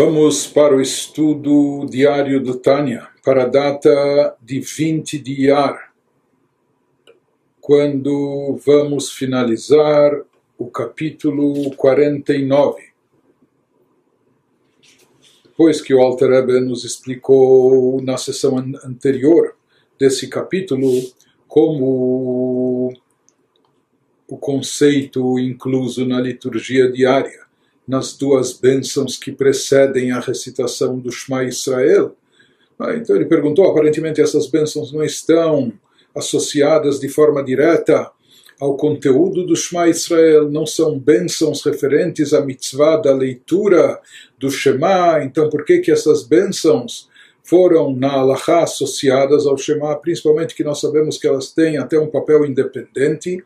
Vamos para o estudo diário do Tânia, para a data de 20 de Iar, quando vamos finalizar o capítulo 49. Depois que o Alter Rebbe nos explicou na sessão anterior desse capítulo como o conceito incluso na liturgia diária nas duas bênçãos que precedem a recitação do Shema Israel. Ah, então ele perguntou, aparentemente essas bênçãos não estão associadas de forma direta ao conteúdo do Shema Israel, não são bênçãos referentes à mitzvah da leitura do Shema, então por que que essas bênçãos foram na Halachá associadas ao Shema, principalmente que nós sabemos que elas têm até um papel independente,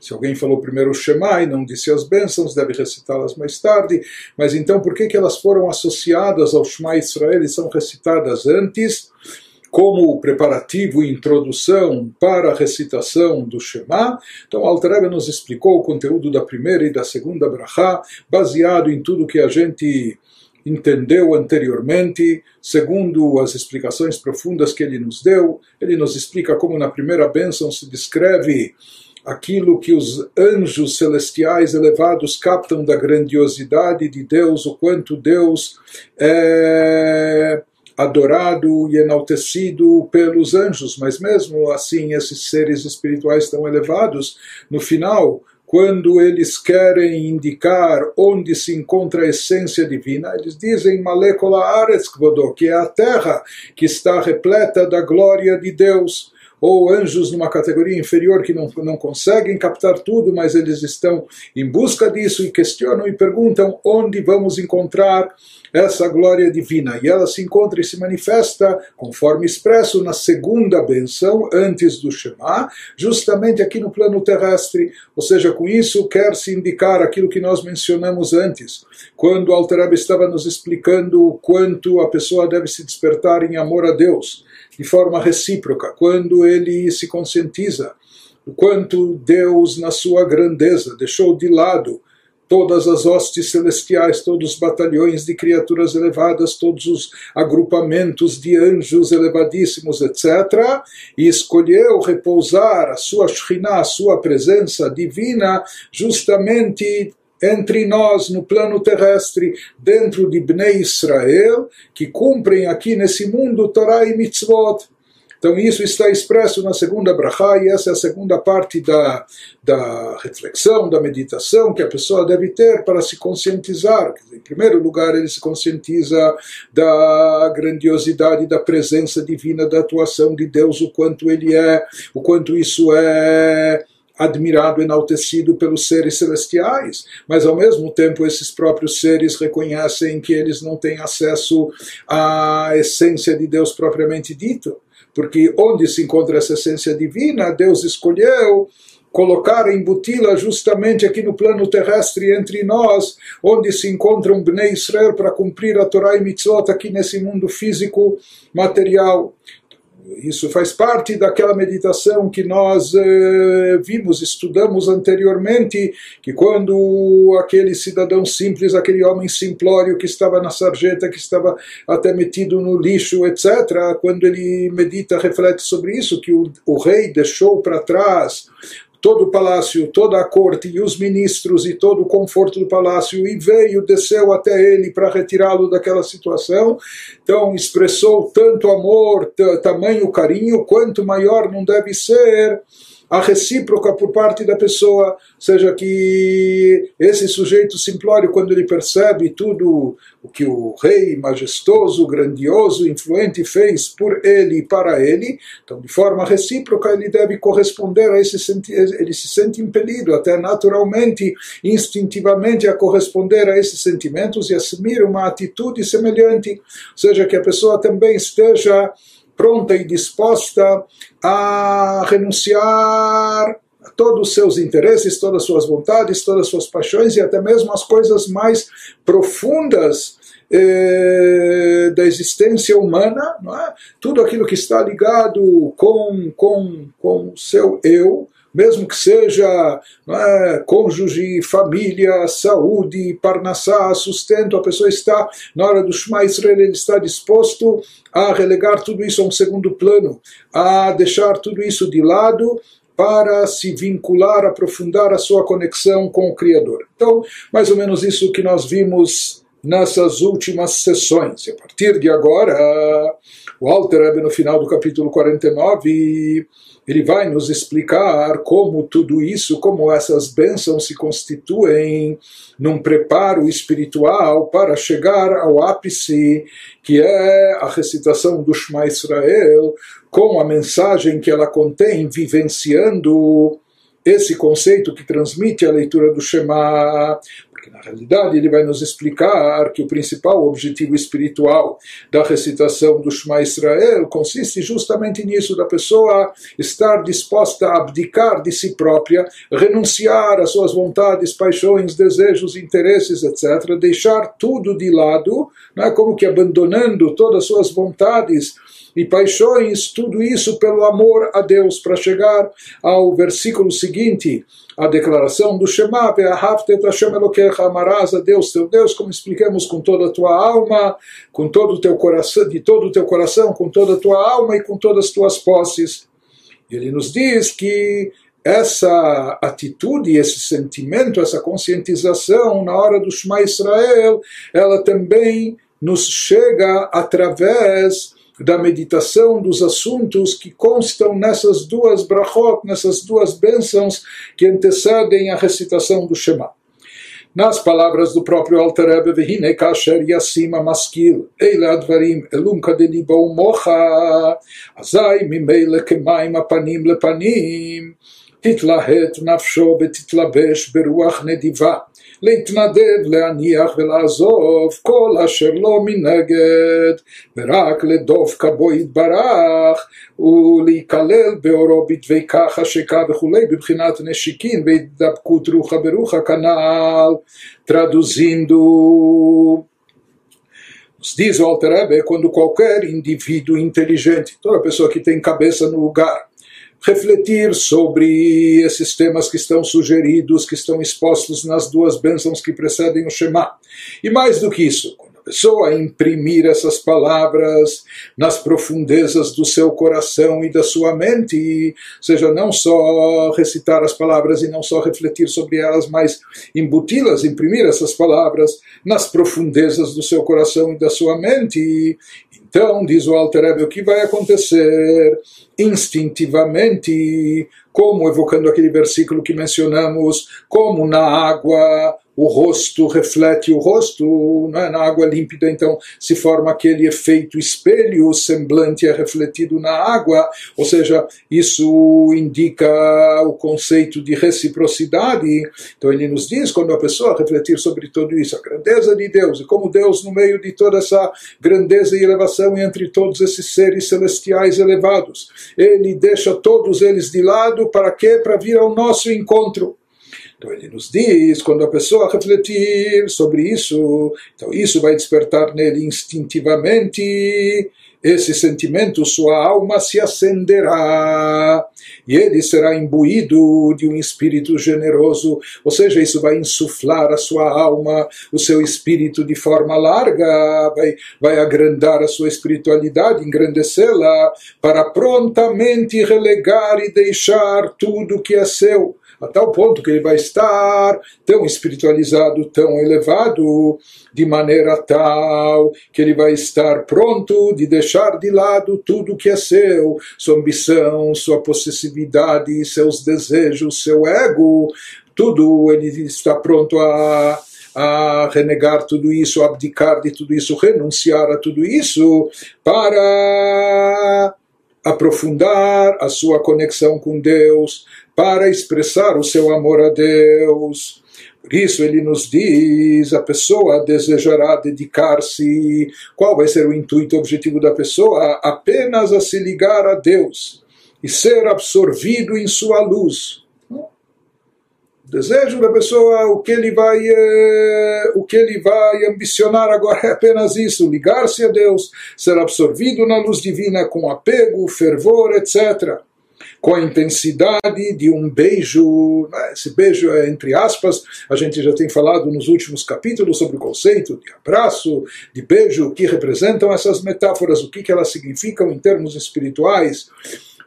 se alguém falou primeiro o Shema e não disse as bênçãos, deve recitá-las mais tarde. Mas então, por que, que elas foram associadas ao Shema Israel e são recitadas antes? como preparativo e introdução para a recitação do Shema. Então, Alter nos explicou o conteúdo da primeira e da segunda brachá, baseado em tudo que a gente entendeu anteriormente, segundo as explicações profundas que ele nos deu. Ele nos explica como na primeira bênção se descreve aquilo que os anjos celestiais elevados captam da grandiosidade de Deus, o quanto Deus é adorado e enaltecido pelos anjos, mas mesmo assim esses seres espirituais tão elevados, no final, quando eles querem indicar onde se encontra a essência divina, eles dizem Malekola Aretz que é a terra que está repleta da glória de Deus ou anjos numa categoria inferior que não, não conseguem captar tudo, mas eles estão em busca disso e questionam e perguntam onde vamos encontrar essa glória divina. E ela se encontra e se manifesta, conforme expresso na segunda benção, antes do Shema, justamente aqui no plano terrestre. Ou seja, com isso quer-se indicar aquilo que nós mencionamos antes, quando Altarab estava nos explicando o quanto a pessoa deve se despertar em amor a Deus de forma recíproca, quando ele se conscientiza o quanto Deus, na sua grandeza, deixou de lado todas as hostes celestiais, todos os batalhões de criaturas elevadas, todos os agrupamentos de anjos elevadíssimos, etc., e escolheu repousar a sua Shekhinah, a sua presença divina, justamente entre nós no plano terrestre, dentro de Bnei Israel, que cumprem aqui nesse mundo Torah e Mitzvot. Então isso está expresso na segunda brachá e essa é a segunda parte da, da reflexão, da meditação que a pessoa deve ter para se conscientizar. Em primeiro lugar, ele se conscientiza da grandiosidade da presença divina, da atuação de Deus, o quanto ele é, o quanto isso é admirado, enaltecido pelos seres celestiais, mas ao mesmo tempo esses próprios seres reconhecem que eles não têm acesso à essência de Deus propriamente dito, porque onde se encontra essa essência divina, Deus escolheu colocar, embuti-la justamente aqui no plano terrestre entre nós, onde se encontra um Bnei Israel para cumprir a Torá e Mitzvot aqui nesse mundo físico material isso faz parte daquela meditação que nós eh, vimos, estudamos anteriormente, que quando aquele cidadão simples, aquele homem simplório que estava na sarjeta, que estava até metido no lixo, etc., quando ele medita, reflete sobre isso, que o, o rei deixou para trás todo o palácio, toda a corte e os ministros e todo o conforto do palácio e veio, desceu até ele para retirá-lo daquela situação. Então expressou tanto amor, tamanho carinho, quanto maior não deve ser a recíproca por parte da pessoa, seja que esse sujeito simplório, quando ele percebe tudo o que o rei majestoso, grandioso, influente fez por ele e para ele, então de forma recíproca ele deve corresponder a esse ele se sente impelido até naturalmente, instintivamente a corresponder a esses sentimentos e assumir uma atitude semelhante, seja que a pessoa também esteja pronta e disposta a renunciar a todos os seus interesses, todas as suas vontades, todas as suas paixões e até mesmo as coisas mais profundas eh, da existência humana, é? tudo aquilo que está ligado com, com, com o seu eu, mesmo que seja é, cônjuge, família, saúde, parnassá, sustento, a pessoa está, na hora do Shema Israel, ele está disposto a relegar tudo isso a um segundo plano, a deixar tudo isso de lado para se vincular, aprofundar a sua conexão com o Criador. Então, mais ou menos isso que nós vimos nessas últimas sessões. A partir de agora, o Alter Rebbe, no final do capítulo 49, ele vai nos explicar como tudo isso, como essas bênçãos se constituem num preparo espiritual para chegar ao ápice, que é a recitação do Shema Israel, com a mensagem que ela contém, vivenciando esse conceito que transmite a leitura do Shema, porque na realidade ele vai nos explicar que o principal objetivo espiritual da recitação do Shema Israel consiste justamente nisso, da pessoa estar disposta a abdicar de si própria, renunciar às suas vontades, paixões, desejos, interesses, etc., deixar tudo de lado, não é como que abandonando todas as suas vontades, e paixões, tudo isso pelo amor a Deus, para chegar ao versículo seguinte, a declaração do Shema, Ve'ahavtet Hashem Elokecha, amarás a Deus, teu Deus, como explicamos, com toda a tua alma, com todo o teu coração, de todo o teu coração, com toda a tua alma e com todas as tuas posses. Ele nos diz que essa atitude, esse sentimento, essa conscientização na hora do Shema Israel, ela também nos chega através da meditação dos assuntos que constam nessas duas brachot, nessas duas bênçãos que antecedem a recitação do Shema. Nas palavras do próprio Alter Rebbe, Vehine kasher yasima maskil, eile advarim elum kadelibo mocha, azai mimele kemaim apanim lepanim, תתלהט נפשו ותתלבש ברוח נדיבה, להתנדב, להניח ולעזוב כל אשר לא מנגד, ורק לדוף כבו יתברך, ולהיכלל באורו בדבי ככה שכה וכולי, בבחינת נשיקין והתדבקות רוחה ברוחה כנ"ל, traduzindo Nos diz o Alter Rebbe, quando qualquer indivíduo inteligente, toda pessoa que tem cabeça no lugar, refletir sobre esses temas que estão sugeridos, que estão expostos nas duas bênçãos que precedem o Shema. E mais do que isso, quando a pessoa imprimir essas palavras nas profundezas do seu coração e da sua mente, seja não só recitar as palavras e não só refletir sobre elas, mas embuti-las, imprimir essas palavras nas profundezas do seu coração e da sua mente, então, diz o Alter Rebbe, o que vai acontecer? Instintivamente, como evocando aquele versículo que mencionamos, como na água o rosto reflete o rosto, é? na água límpida, então se forma aquele efeito espelho, o semblante é refletido na água, ou seja, isso indica o conceito de reciprocidade. Então ele nos diz, quando a pessoa refletir sobre tudo isso, a grandeza de Deus, e como Deus, no meio de toda essa grandeza e elevação entre todos esses seres celestiais elevados, ele deixa todos eles de lado para quê? Para vir ao nosso encontro. Então ele nos diz, quando a pessoa refletir sobre isso, então isso vai despertar nele instintivamente esse sentimento, sua alma se acenderá e ele será imbuído de um espírito generoso, ou seja, isso vai insuflar a sua alma, o seu espírito de forma larga, vai, vai agrandar a sua espiritualidade, engrandecê-la, para prontamente relegar e deixar tudo que é seu a tal ponto que ele vai estar tão espiritualizado, tão elevado, de maneira tal que ele vai estar pronto de deixar de lado tudo que é seu, sua ambição, sua possessividade, seus desejos, seu ego, tudo ele está pronto a a renegar tudo isso, abdicar de tudo isso, renunciar a tudo isso para aprofundar a sua conexão com Deus, para expressar o seu amor a Deus. Por isso ele nos diz, a pessoa desejará dedicar-se, qual vai ser o intuito, o objetivo da pessoa? Apenas a se ligar a Deus e ser absorvido em sua luz. Desejo da pessoa, o que ele vai, eh, o que ele vai ambicionar agora é apenas isso: ligar-se a Deus, ser absorvido na luz divina com apego, fervor, etc. com a intensidade de um beijo. Né? Esse beijo é entre aspas, a gente já tem falado nos últimos capítulos sobre o conceito de abraço, de beijo, o que representam essas metáforas, o que, que elas significam em termos espirituais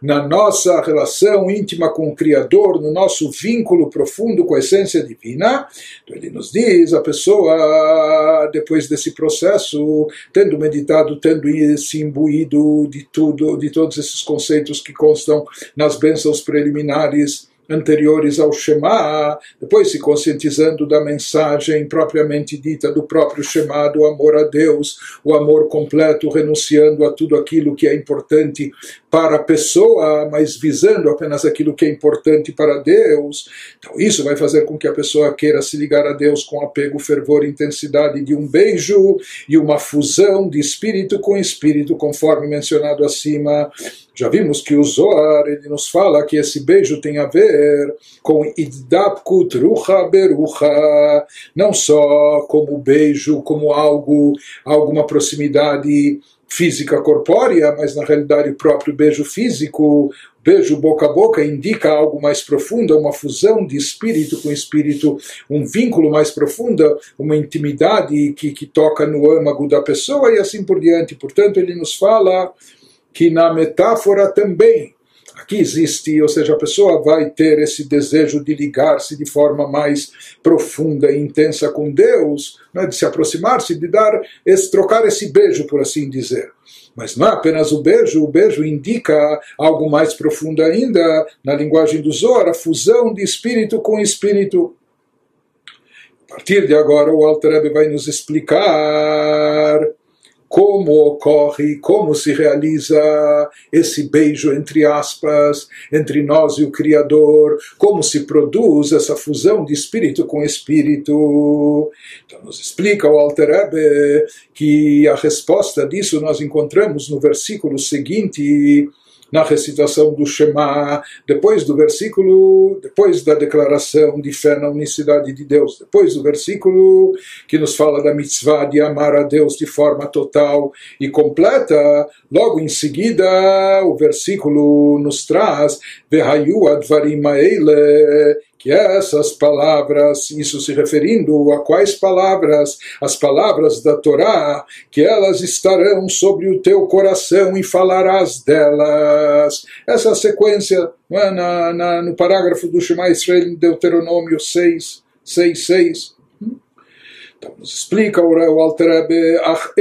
na nossa relação íntima com o Criador, no nosso vínculo profundo com a essência divina. Então ele nos diz, a pessoa, depois desse processo, tendo meditado, tendo se imbuído de tudo, de todos esses conceitos que constam nas bênçãos preliminares, anteriores ao Shema, depois se conscientizando da mensagem propriamente dita do próprio Shema, do amor a Deus, o amor completo, renunciando a tudo aquilo que é importante para a pessoa, mas visando apenas aquilo que é importante para Deus. Então isso vai fazer com que a pessoa queira se ligar a Deus com apego, fervor, intensidade de um beijo e uma fusão de espírito com espírito, conforme mencionado acima. Já vimos que o Zohar ele nos fala que esse beijo tem a ver com Iddapkut Rucha Berucha, não só como beijo, como algo, alguma proximidade física corpórea, mas na realidade o próprio beijo físico, beijo boca a boca, indica algo mais profundo, uma fusão de espírito com espírito, um vínculo mais profundo, uma intimidade que, que toca no âmago da pessoa e assim por diante. Portanto, ele nos fala que na metáfora também aqui existe, ou seja, a pessoa vai ter esse desejo de ligar-se de forma mais profunda e intensa com Deus, né, de se aproximar-se, de dar esse, trocar esse beijo, por assim dizer. Mas não é apenas o beijo, o beijo indica algo mais profundo ainda, na linguagem do Zohar, a fusão de espírito com espírito. A partir de agora, o Alter vai nos explicar como ocorre, como se realiza esse beijo entre aspas entre nós e o Criador, como se produz essa fusão de espírito com espírito. Então nos explica o Alter Rebbe que a resposta disso nós encontramos no versículo seguinte na recitação do Shema, depois do versículo, depois da declaração de fé na unicidade de Deus, depois do versículo que nos fala da mitzvah de amar a Deus de forma total e completa, logo em seguida o versículo nos traz Vehayu advarim que essas palavras, isso se referindo a quais palavras? As palavras da Torá, que elas estarão sobre o teu coração e falarás delas. Essa sequência é? na, na, no parágrafo do Shema Israel em Deuteronômio 6, 6, 6. Então, nos explica o Alter Rebbe, Ach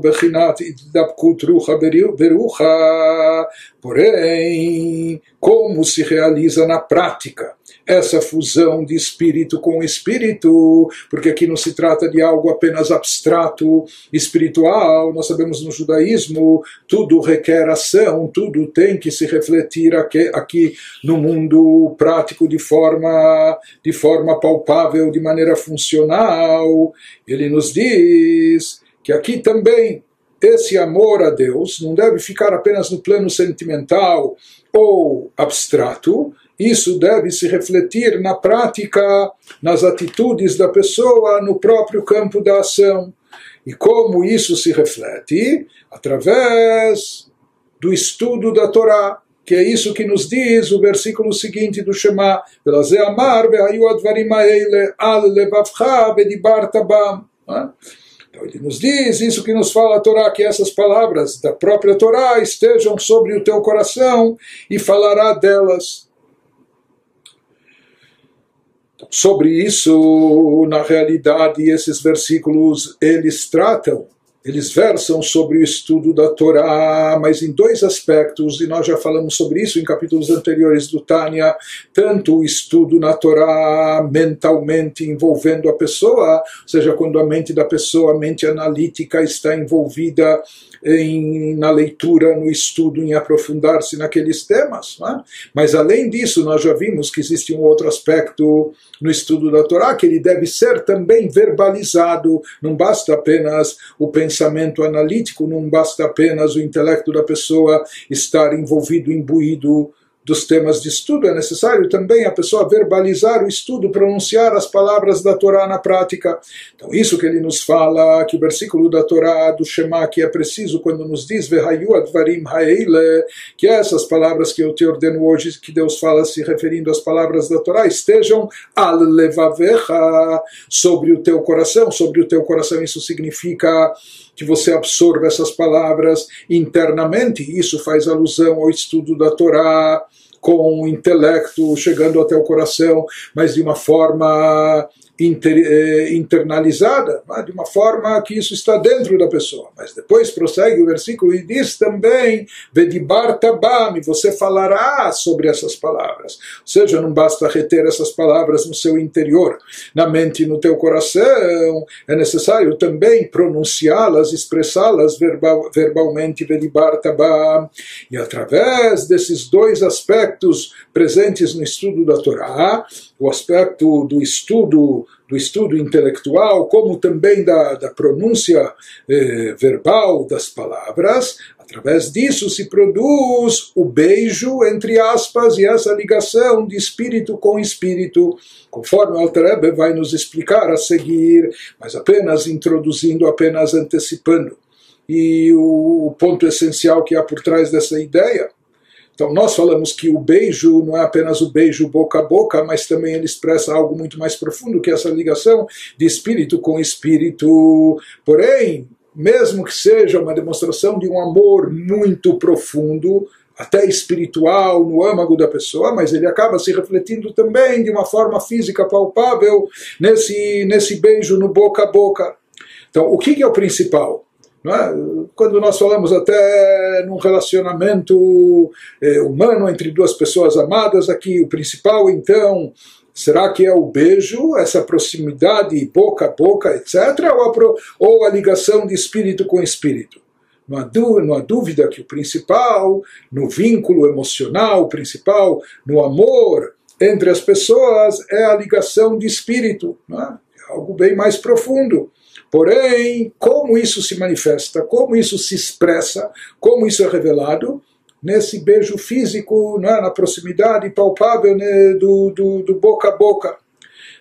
bechinat idapkut rucha berucha, porém, como se realiza na prática essa fusão de espírito com espírito, porque aqui não se trata de algo apenas abstrato, espiritual. Nós sabemos no judaísmo, tudo requer ação, tudo tem que se refletir aqui, aqui no mundo prático de forma, de forma palpável, de maneira funcional. Ele nos diz que aqui também esse amor a Deus não deve ficar apenas no plano sentimental ou abstrato, isso deve se refletir na prática, nas atitudes da pessoa, no próprio campo da ação. E como isso se reflete? Através do estudo da Torá, que é isso que nos diz o versículo seguinte do Shema, então ele nos diz isso que nos fala a Torá, que essas palavras da própria Torá estejam sobre o teu coração e falará delas sobre isso, na realidade, esses versículos eles tratam, eles versam sobre o estudo da Torá, mas em dois aspectos, e nós já falamos sobre isso em capítulos anteriores do Tânia, tanto o estudo na Torá mentalmente envolvendo a pessoa, ou seja, quando a mente da pessoa, a mente analítica está envolvida em, na leitura, no estudo, em aprofundar-se naqueles temas. É? Mas além disso, nós já vimos que existe um outro aspecto no estudo da Torá, que ele deve ser também verbalizado. Não basta apenas o pensamento analítico, não basta apenas o intelecto da pessoa estar envolvido, imbuído dos temas de estudo, é necessário também a pessoa verbalizar o estudo, pronunciar as palavras da Torá na prática. Então, isso que ele nos fala, que o versículo da Torá, do Shema, que é preciso quando nos diz advarim que essas palavras que eu te ordeno hoje, que Deus fala se referindo às palavras da Torá, estejam sobre o teu coração, sobre o teu coração, isso significa que você absorva essas palavras internamente. Isso faz alusão ao estudo da Torá com o intelecto chegando até o coração, mas de uma forma inter, eh, internalizada, de uma forma que isso está dentro da pessoa. Mas depois prossegue o versículo e diz também: Vedibar tabam, você falará sobre essas palavras. Ou seja, não basta reter essas palavras no seu interior, na mente e no teu coração, é necessário também pronunciá-las, expressá-las verbal, verbalmente, Vedibar tabam. E através desses dois aspectos presentes no estudo da Torá, o aspecto do estudo do estudo intelectual, como também da, da pronúncia eh, verbal das palavras, através disso se produz o beijo, entre aspas, e essa ligação de espírito com espírito, conforme Alter vai nos explicar a seguir, mas apenas introduzindo, apenas antecipando. E o, o ponto essencial que há por trás dessa ideia então, nós falamos que o beijo não é apenas o beijo boca a boca, mas também ele expressa algo muito mais profundo, que é essa ligação de espírito com espírito. Porém, mesmo que seja uma demonstração de um amor muito profundo, até espiritual no âmago da pessoa, mas ele acaba se refletindo também de uma forma física palpável nesse, nesse beijo no boca a boca. Então, o que é o principal? É? Quando nós falamos até num relacionamento é, humano entre duas pessoas amadas, aqui o principal então será que é o beijo, essa proximidade boca a boca, etc., ou a, pro, ou a ligação de espírito com espírito? Não há, dúvida, não há dúvida que o principal, no vínculo emocional, o principal, no amor entre as pessoas, é a ligação de espírito, é? é algo bem mais profundo. Porém, como isso se manifesta, como isso se expressa, como isso é revelado, nesse beijo físico, né, na proximidade palpável né, do, do, do boca a boca.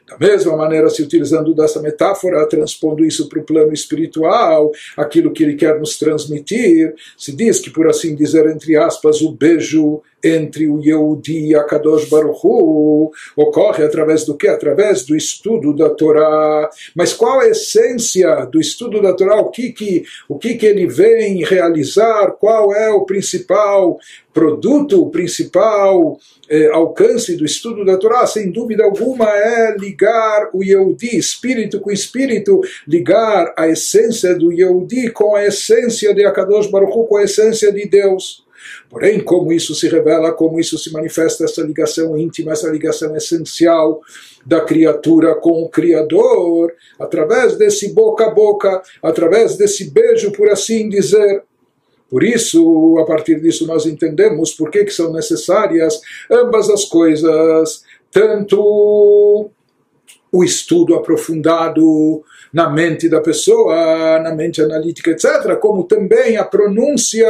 Da mesma maneira, se utilizando dessa metáfora, transpondo isso para o plano espiritual, aquilo que ele quer nos transmitir, se diz que, por assim dizer, entre aspas, o beijo entre o Yehudi e a Kadosh Baruch Hu ocorre através do que? Através do estudo da Torá. Mas qual a essência do estudo da Torá? O que, que, o que, que ele vem realizar? Qual é o principal produto, o principal eh, alcance do estudo da Torá? Sem dúvida alguma é ligar o Yehudi, espírito com espírito, ligar a essência do Yehudi com a essência de Akadosh Baruch Hu, com a essência de Deus. Porém, como isso se revela, como isso se manifesta, essa ligação íntima, essa ligação essencial da criatura com o Criador, através desse boca a boca, através desse beijo, por assim dizer. Por isso, a partir disso, nós entendemos por que, que são necessárias ambas as coisas, tanto o estudo aprofundado na mente da pessoa, na mente analítica, etc., como também a pronúncia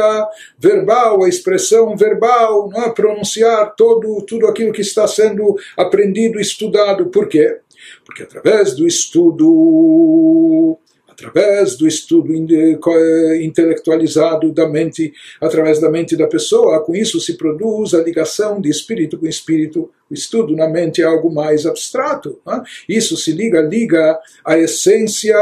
verbal, a expressão verbal, não é? pronunciar todo, tudo aquilo que está sendo aprendido, estudado. Por quê? Porque através do estudo através do estudo intelectualizado da mente, através da mente da pessoa, com isso se produz a ligação de espírito com espírito. O estudo na mente é algo mais abstrato. Né? Isso se liga, liga a essência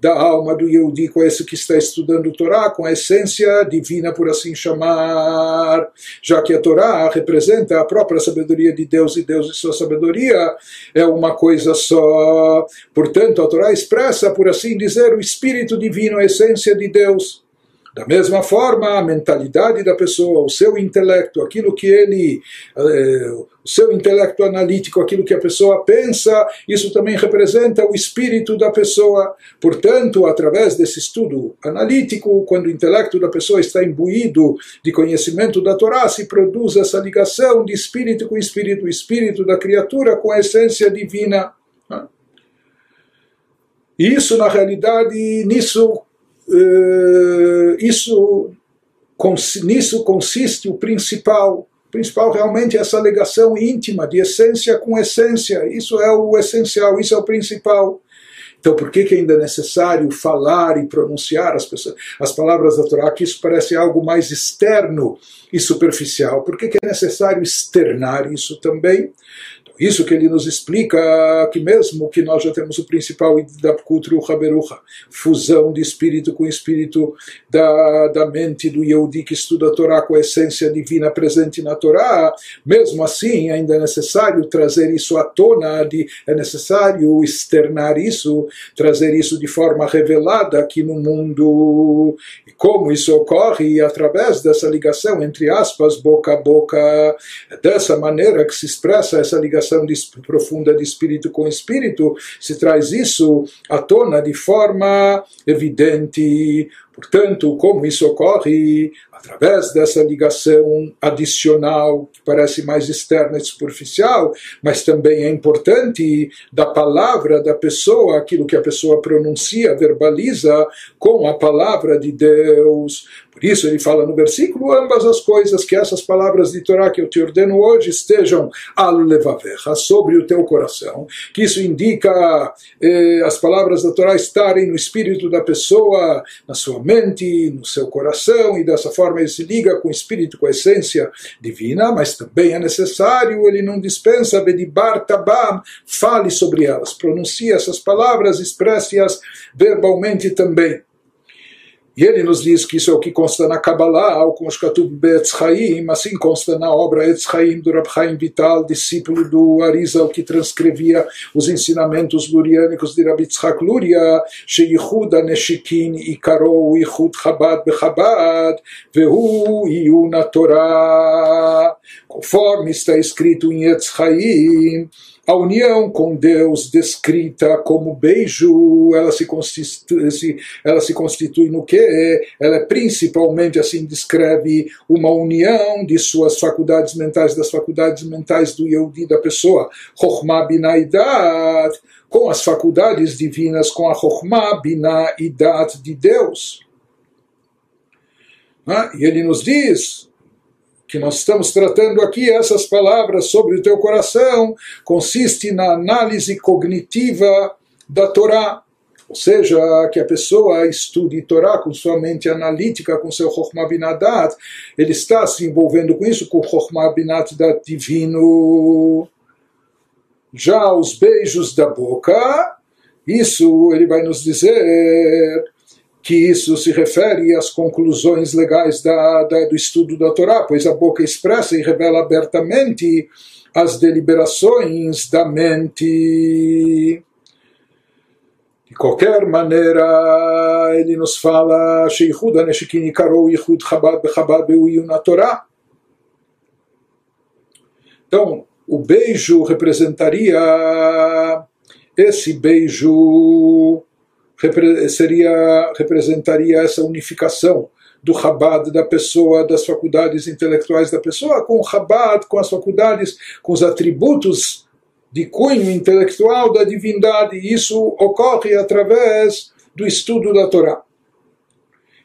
da alma do Yehudi, com esse que está estudando Torá, com a essência divina, por assim chamar, já que a Torá representa a própria sabedoria de Deus e Deus e sua sabedoria é uma coisa só. Portanto, a Torá expressa, por assim dizer, o espírito divino, a essência de Deus. Da mesma forma, a mentalidade da pessoa, o seu intelecto, aquilo que ele, eh, o seu intelecto analítico, aquilo que a pessoa pensa, isso também representa o espírito da pessoa. Portanto, através desse estudo analítico, quando o intelecto da pessoa está imbuído de conhecimento da Torá, se produz essa ligação de espírito com espírito, o espírito da criatura com a essência divina. Isso, na realidade, nisso isso, nisso consiste o principal. principal realmente é essa ligação íntima de essência com essência. Isso é o essencial, isso é o principal. Então, por que, que ainda é necessário falar e pronunciar as, pessoas, as palavras da Torá? Que isso parece algo mais externo e superficial. Por que, que é necessário externar isso também? Isso que ele nos explica que mesmo que nós já temos o principal da Kutruha Beruha, fusão de espírito com espírito da, da mente do Yehudi que estuda a Torá com a essência divina presente na Torá, mesmo assim ainda é necessário trazer isso à tona, de, é necessário externar isso, trazer isso de forma revelada aqui no mundo. Como isso ocorre através dessa ligação, entre aspas, boca a boca, dessa maneira que se expressa essa ligação de, profunda de espírito com espírito, se traz isso à tona de forma evidente. Portanto, como isso ocorre através dessa ligação adicional, que parece mais externa e superficial, mas também é importante da palavra da pessoa, aquilo que a pessoa pronuncia, verbaliza, com a palavra de Deus. Por isso ele fala no versículo ambas as coisas, que essas palavras de Torá que eu te ordeno hoje estejam al sobre o teu coração, que isso indica eh, as palavras da Torá estarem no espírito da pessoa, na sua mente, no seu coração, e dessa forma ele se liga com o espírito, com a essência divina, mas também é necessário, ele não dispensa, Bedibar Tabam, fale sobre elas, pronuncie essas palavras, expresse-as verbalmente também. E ele nos diz que isso é o que consta na Kabbalah, o Koshkatub Be'etz Chaim, assim consta na obra Etz Chaim do Rab Chaim Vital, discípulo do Arizal, que transcrevia os ensinamentos luriânicos de Rabbi Tzchak Luria, Sheyichud Aneshikin Ikaro Yichud Chabad Bechabad, Vehu Yuna Torah, conforme está escrito em Etz Chaim, a união com Deus, descrita como beijo, ela se constitui, ela se constitui no que? Ela é principalmente, assim descreve, uma união de suas faculdades mentais, das faculdades mentais do Yehudi, da pessoa, Chokhmah Binaidat, com as faculdades divinas, com a Chokhmah Binaidat de Deus. Ah, e ele nos diz, que nós estamos tratando aqui, essas palavras sobre o teu coração, consiste na análise cognitiva da Torá. Ou seja, que a pessoa estude Torá com sua mente analítica, com seu Chokhmah Binadat, ele está se envolvendo com isso, com o Chokhmah Binadat divino. Já os beijos da boca, isso ele vai nos dizer que isso se refere às conclusões legais da, da, do estudo da Torá, pois a boca expressa e revela abertamente as deliberações da mente. De qualquer maneira, ele nos fala Chabad Bechabad na Torá. Então, o beijo representaria esse beijo seria, representaria essa unificação do Chabad da pessoa, das faculdades intelectuais da pessoa, com o Chabad, com as faculdades, com os atributos de cunho intelectual da divindade. Isso ocorre através do estudo da Torá.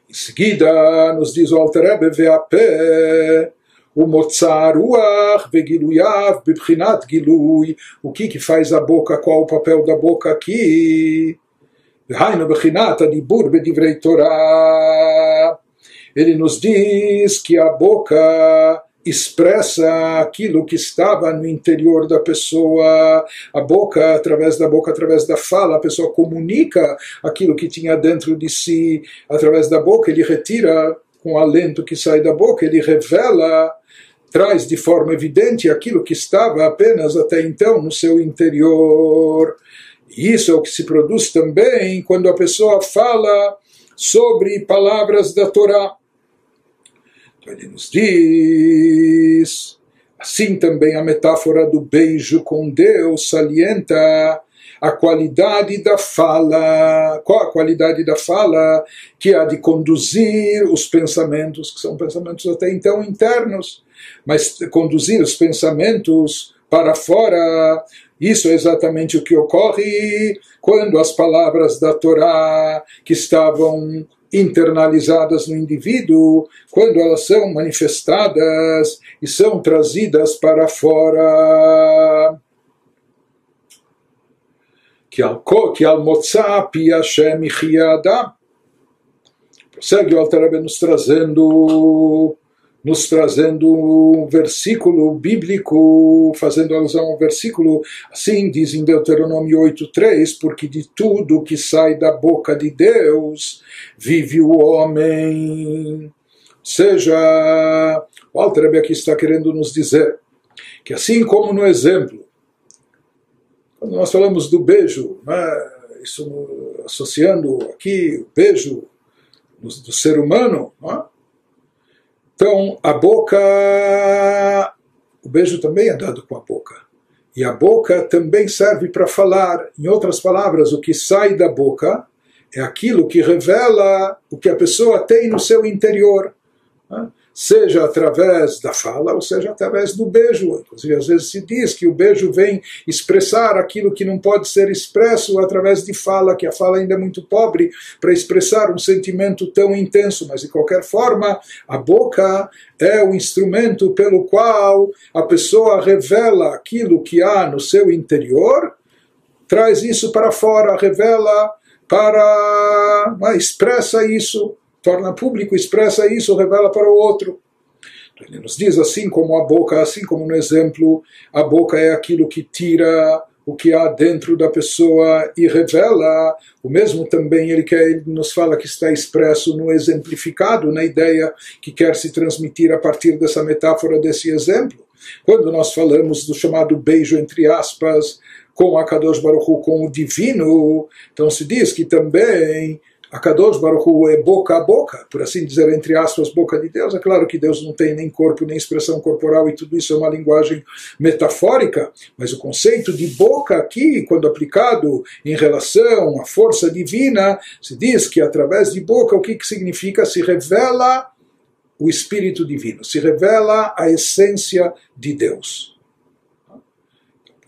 Em seguida, nos diz o Alter Rebbe, Veapé, o Motzar Ruach, Vegiluyav, Bibchinat Gilui. O que que faz a boca? Qual o papel da boca aqui? Hainu Bechinat Adibur Bedivrei Torah. Ele nos diz que a boca expressa aquilo que estava no interior da pessoa, a boca, através da boca, através da fala, a pessoa comunica aquilo que tinha dentro de si, através da boca, ele retira com o alento que sai da boca, ele revela, traz de forma evidente aquilo que estava apenas até então no seu interior. Isso é o que se produz também quando a pessoa fala sobre palavras da Torá. Então ele nos diz, assim também a metáfora do beijo com Deus salienta a qualidade da fala. Qual a qualidade da fala? Que há de conduzir os pensamentos, que são pensamentos até então internos, mas conduzir os pensamentos para fora, isso é exatamente o que ocorre quando as palavras da Torá, que estavam internalizadas no indivíduo quando elas são manifestadas e são trazidas para fora. Que al que al pi Hashem Prossegue o Alter nos trazendo nos trazendo um versículo bíblico, fazendo alusão ao versículo, assim diz em Deuteronômio 8.3, porque de tudo que sai da boca de Deus vive o homem. Seja, o Alter aqui está querendo nos dizer que assim como no exemplo, quando nós falamos do beijo, né, isso associando aqui o beijo do, do ser humano, né, então, a boca, o beijo também é dado com a boca. E a boca também serve para falar. Em outras palavras, o que sai da boca é aquilo que revela o que a pessoa tem no seu interior. Né? Seja através da fala ou seja através do beijo. Inclusive, às vezes se diz que o beijo vem expressar aquilo que não pode ser expresso através de fala, que a fala ainda é muito pobre para expressar um sentimento tão intenso, mas de qualquer forma, a boca é o instrumento pelo qual a pessoa revela aquilo que há no seu interior, traz isso para fora, revela para. expressa isso torna público, expressa isso, revela para o outro. Então, ele nos diz assim como a boca, assim como no exemplo, a boca é aquilo que tira o que há dentro da pessoa e revela. O mesmo também ele, quer, ele nos fala que está expresso no exemplificado, na ideia que quer se transmitir a partir dessa metáfora, desse exemplo. Quando nós falamos do chamado beijo entre aspas, com a Kadosh Baruch Hu, com o divino, então se diz que também a Kadosh Baruch Hu é boca a boca, por assim dizer, entre aspas, boca de Deus. É claro que Deus não tem nem corpo, nem expressão corporal, e tudo isso é uma linguagem metafórica, mas o conceito de boca aqui, quando aplicado em relação à força divina, se diz que através de boca, o que, que significa? Se revela o Espírito Divino, se revela a essência de Deus.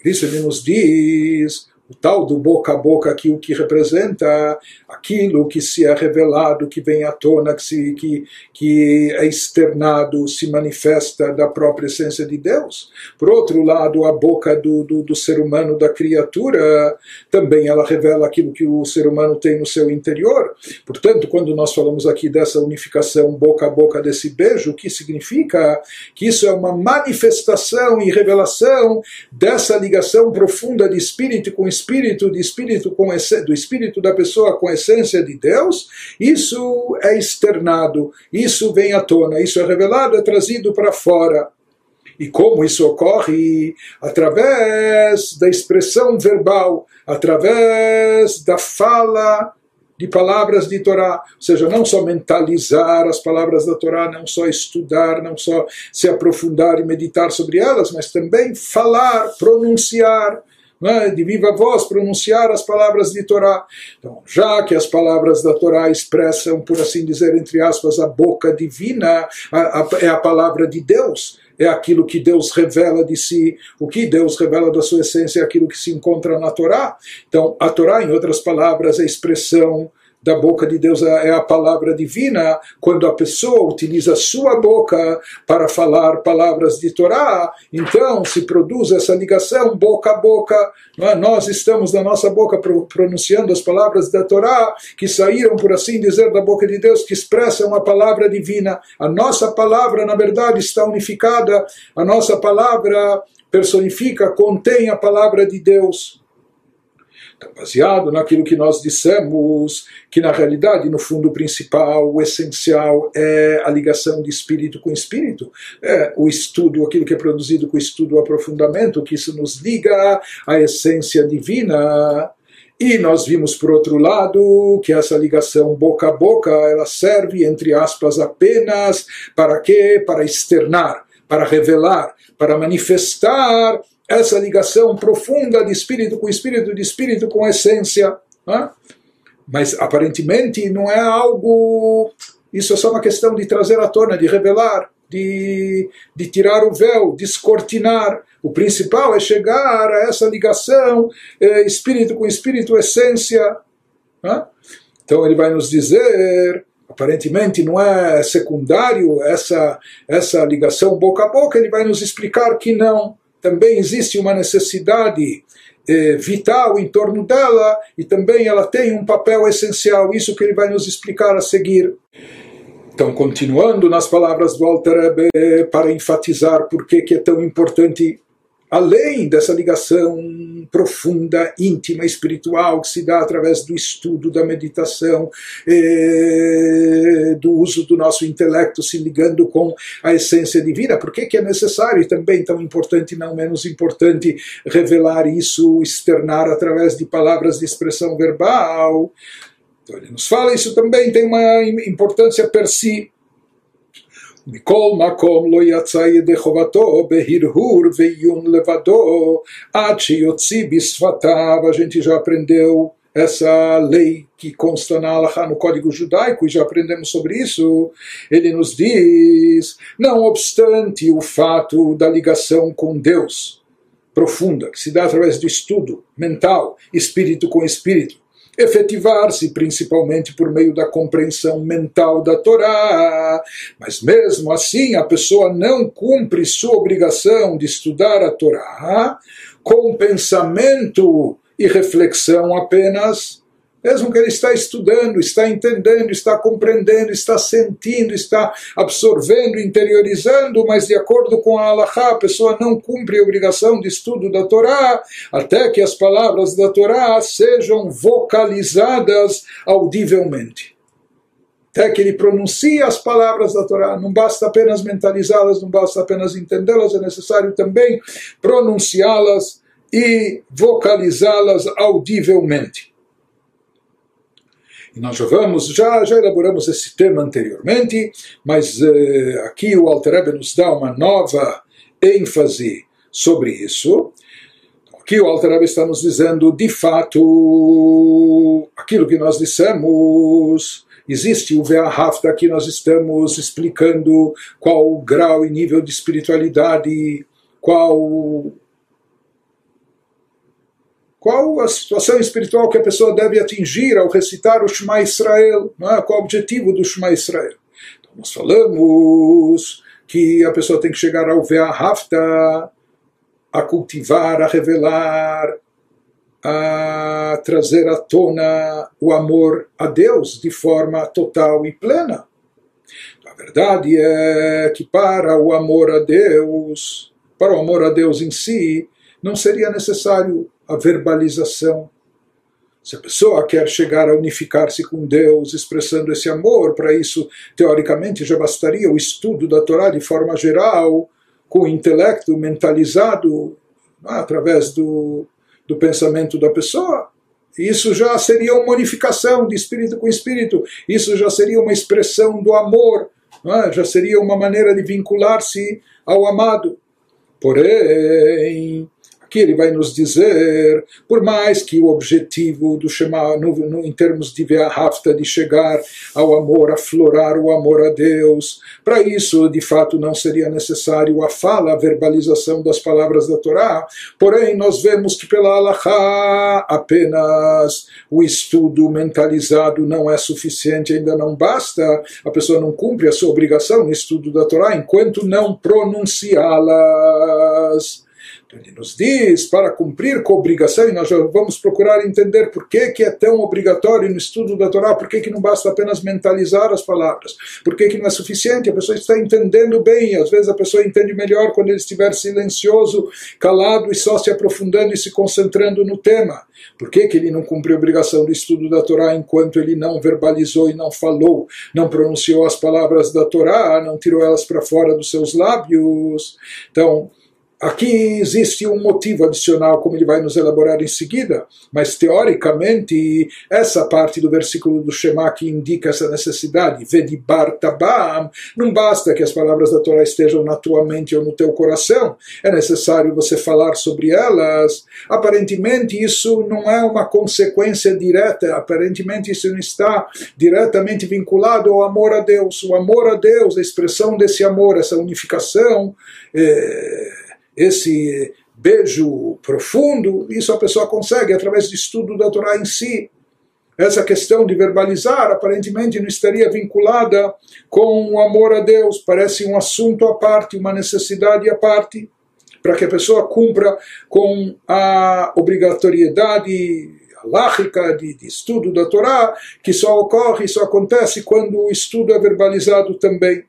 Por isso ele nos diz o tal do boca a boca aqui, o que representa aquilo que se é revelado, que vem à tona, que, se, que, que é externado, se manifesta da própria essência de Deus. Por outro lado, a boca do, do, do ser humano, da criatura, também ela revela aquilo que o ser humano tem no seu interior. Portanto, quando nós falamos aqui dessa unificação boca a boca desse beijo, o que significa? Que isso é uma manifestação e revelação dessa ligação profunda de espírito com espírito espírito, de espírito com do espírito da pessoa com a essência de Deus, isso é externado, isso vem à tona, isso é revelado, é trazido para fora. E como isso ocorre? Através da expressão verbal, através da fala de palavras de Torá, ou seja, não só mentalizar as palavras da Torá, não só estudar, não só se aprofundar e meditar sobre elas, mas também falar, pronunciar, né, de viva voz pronunciar as palavras de Torá. Então, já que as palavras da Torá expressam, por assim dizer, entre aspas, a boca divina, a, a, é a palavra de Deus, é aquilo que Deus revela de si, o que Deus revela da sua essência é aquilo que se encontra na Torá. Então, a Torá, em outras palavras, é a expressão da boca de Deus é a palavra divina, quando a pessoa utiliza a sua boca para falar palavras de Torá, então se produz essa ligação boca a boca. É? Nós estamos na nossa boca pronunciando as palavras da Torá, que saíram, por assim dizer, da boca de Deus, que expressam a palavra divina. A nossa palavra, na verdade, está unificada, a nossa palavra personifica, contém a palavra de Deus. Então, baseado naquilo que nós dissemos, que na realidade, no fundo principal, o essencial é a ligação de espírito com espírito, é o estudo, aquilo que é produzido com o estudo, o aprofundamento, que isso nos liga à essência divina. E nós vimos, por outro lado, que essa ligação boca a boca, ela serve, entre aspas, apenas para quê? Para externar, para revelar, para manifestar essa ligação profunda de espírito com espírito, de espírito com essência. Né? Mas aparentemente não é algo. Isso é só uma questão de trazer à tona, de revelar, de, de tirar o véu, descortinar. O principal é chegar a essa ligação espírito com espírito, essência. Né? Então ele vai nos dizer aparentemente não é secundário essa, essa ligação boca a boca, ele vai nos explicar que não. Também existe uma necessidade eh, vital em torno dela e também ela tem um papel essencial, isso que ele vai nos explicar a seguir. Então, continuando nas palavras do Alter Rebbe, para enfatizar por que é tão importante além dessa ligação profunda, íntima, espiritual que se dá através do estudo, da meditação, eh, do uso do nosso intelecto se ligando com a essência divina, por que, que é necessário e também tão importante, não menos importante, revelar isso, externar através de palavras de expressão verbal? Então ele nos fala, isso também tem uma importância per si, מכל מקום לא יצא ידי חובתו בהרהור ועיון לבדו עד שיוציא בשפתיו. A gente já aprendeu essa lei que consta na Alaha, no Código Judaico, e já aprendemos sobre isso, ele nos diz, não obstante o fato da ligação com Deus profunda, que se dá através do estudo mental, espírito com espírito, efetivar-se principalmente por meio da compreensão mental da Torá. Mas mesmo assim, a pessoa não cumpre sua obrigação de estudar a Torá com pensamento e reflexão apenas mesmo que ele está estudando, está entendendo, está compreendendo, está sentindo, está absorvendo, interiorizando, mas de acordo com a Allahá, a pessoa não cumpre a obrigação de estudo da Torá, até que as palavras da Torá sejam vocalizadas audivelmente. Até que ele pronuncie as palavras da Torá, não basta apenas mentalizá-las, não basta apenas entendê-las, é necessário também pronunciá-las e vocalizá-las audivelmente. E nós já vamos, já, já elaboramos esse tema anteriormente, mas eh, aqui o Alter Rebbe nos dá uma nova ênfase sobre isso. Aqui o Alter Rebbe está nos dizendo, de fato, aquilo que nós dissemos, existe o Ve'ahafta, que nós estamos explicando qual o grau e nível de espiritualidade, qual qual a situação espiritual que a pessoa deve atingir ao recitar o Shema Israel, é? qual o objetivo do Shema Israel. Então, nós falamos que a pessoa tem que chegar ao Ve'ahafta, a cultivar, a revelar, a trazer à tona o amor a Deus de forma total e plena. A verdade é que para o amor a Deus, para o amor a Deus em si, não seria necessário a verbalização. Se a pessoa quer chegar a unificar-se com Deus, expressando esse amor, para isso, teoricamente, já bastaria o estudo da Torá de forma geral, com o intelecto mentalizado, né, através do, do pensamento da pessoa. Isso já seria uma unificação de espírito com espírito, isso já seria uma expressão do amor, é? já seria uma maneira de vincular-se ao amado. Porém, Aqui ele vai nos dizer, por mais que o objetivo do Shema, no, no, em termos de Ve'ahafta, de chegar ao amor, aflorar o amor a Deus, para isso, de fato, não seria necessário a fala, a verbalização das palavras da Torá, porém, nós vemos que pela Allahá apenas o estudo mentalizado não é suficiente, ainda não basta, a pessoa não cumpre a sua obrigação no estudo da Torá enquanto não pronunciá-las. Ele nos diz para cumprir com a obrigação, e nós vamos procurar entender por que, que é tão obrigatório no estudo da Torá, por que, que não basta apenas mentalizar as palavras, por que, que não é suficiente, a pessoa está entendendo bem, às vezes a pessoa entende melhor quando ele estiver silencioso, calado e só se aprofundando e se concentrando no tema. Por que, que ele não cumpriu a obrigação do estudo da Torá enquanto ele não verbalizou e não falou, não pronunciou as palavras da Torá, não tirou elas para fora dos seus lábios? Então, Aqui existe um motivo adicional, como ele vai nos elaborar em seguida, mas teoricamente, essa parte do versículo do Shema que indica essa necessidade, Vedibar Tabam, não basta que as palavras da Torá estejam na tua mente ou no teu coração, é necessário você falar sobre elas. Aparentemente, isso não é uma consequência direta, aparentemente, isso não está diretamente vinculado ao amor a Deus. O amor a Deus, a expressão desse amor, essa unificação. É esse beijo profundo, isso a pessoa consegue através do estudo da Torá em si. essa questão de verbalizar aparentemente não estaria vinculada com o amor a Deus, parece um assunto à parte, uma necessidade à parte, para que a pessoa cumpra com a obrigatoriedade halakhica de, de estudo da Torá, que só ocorre, só acontece quando o estudo é verbalizado também.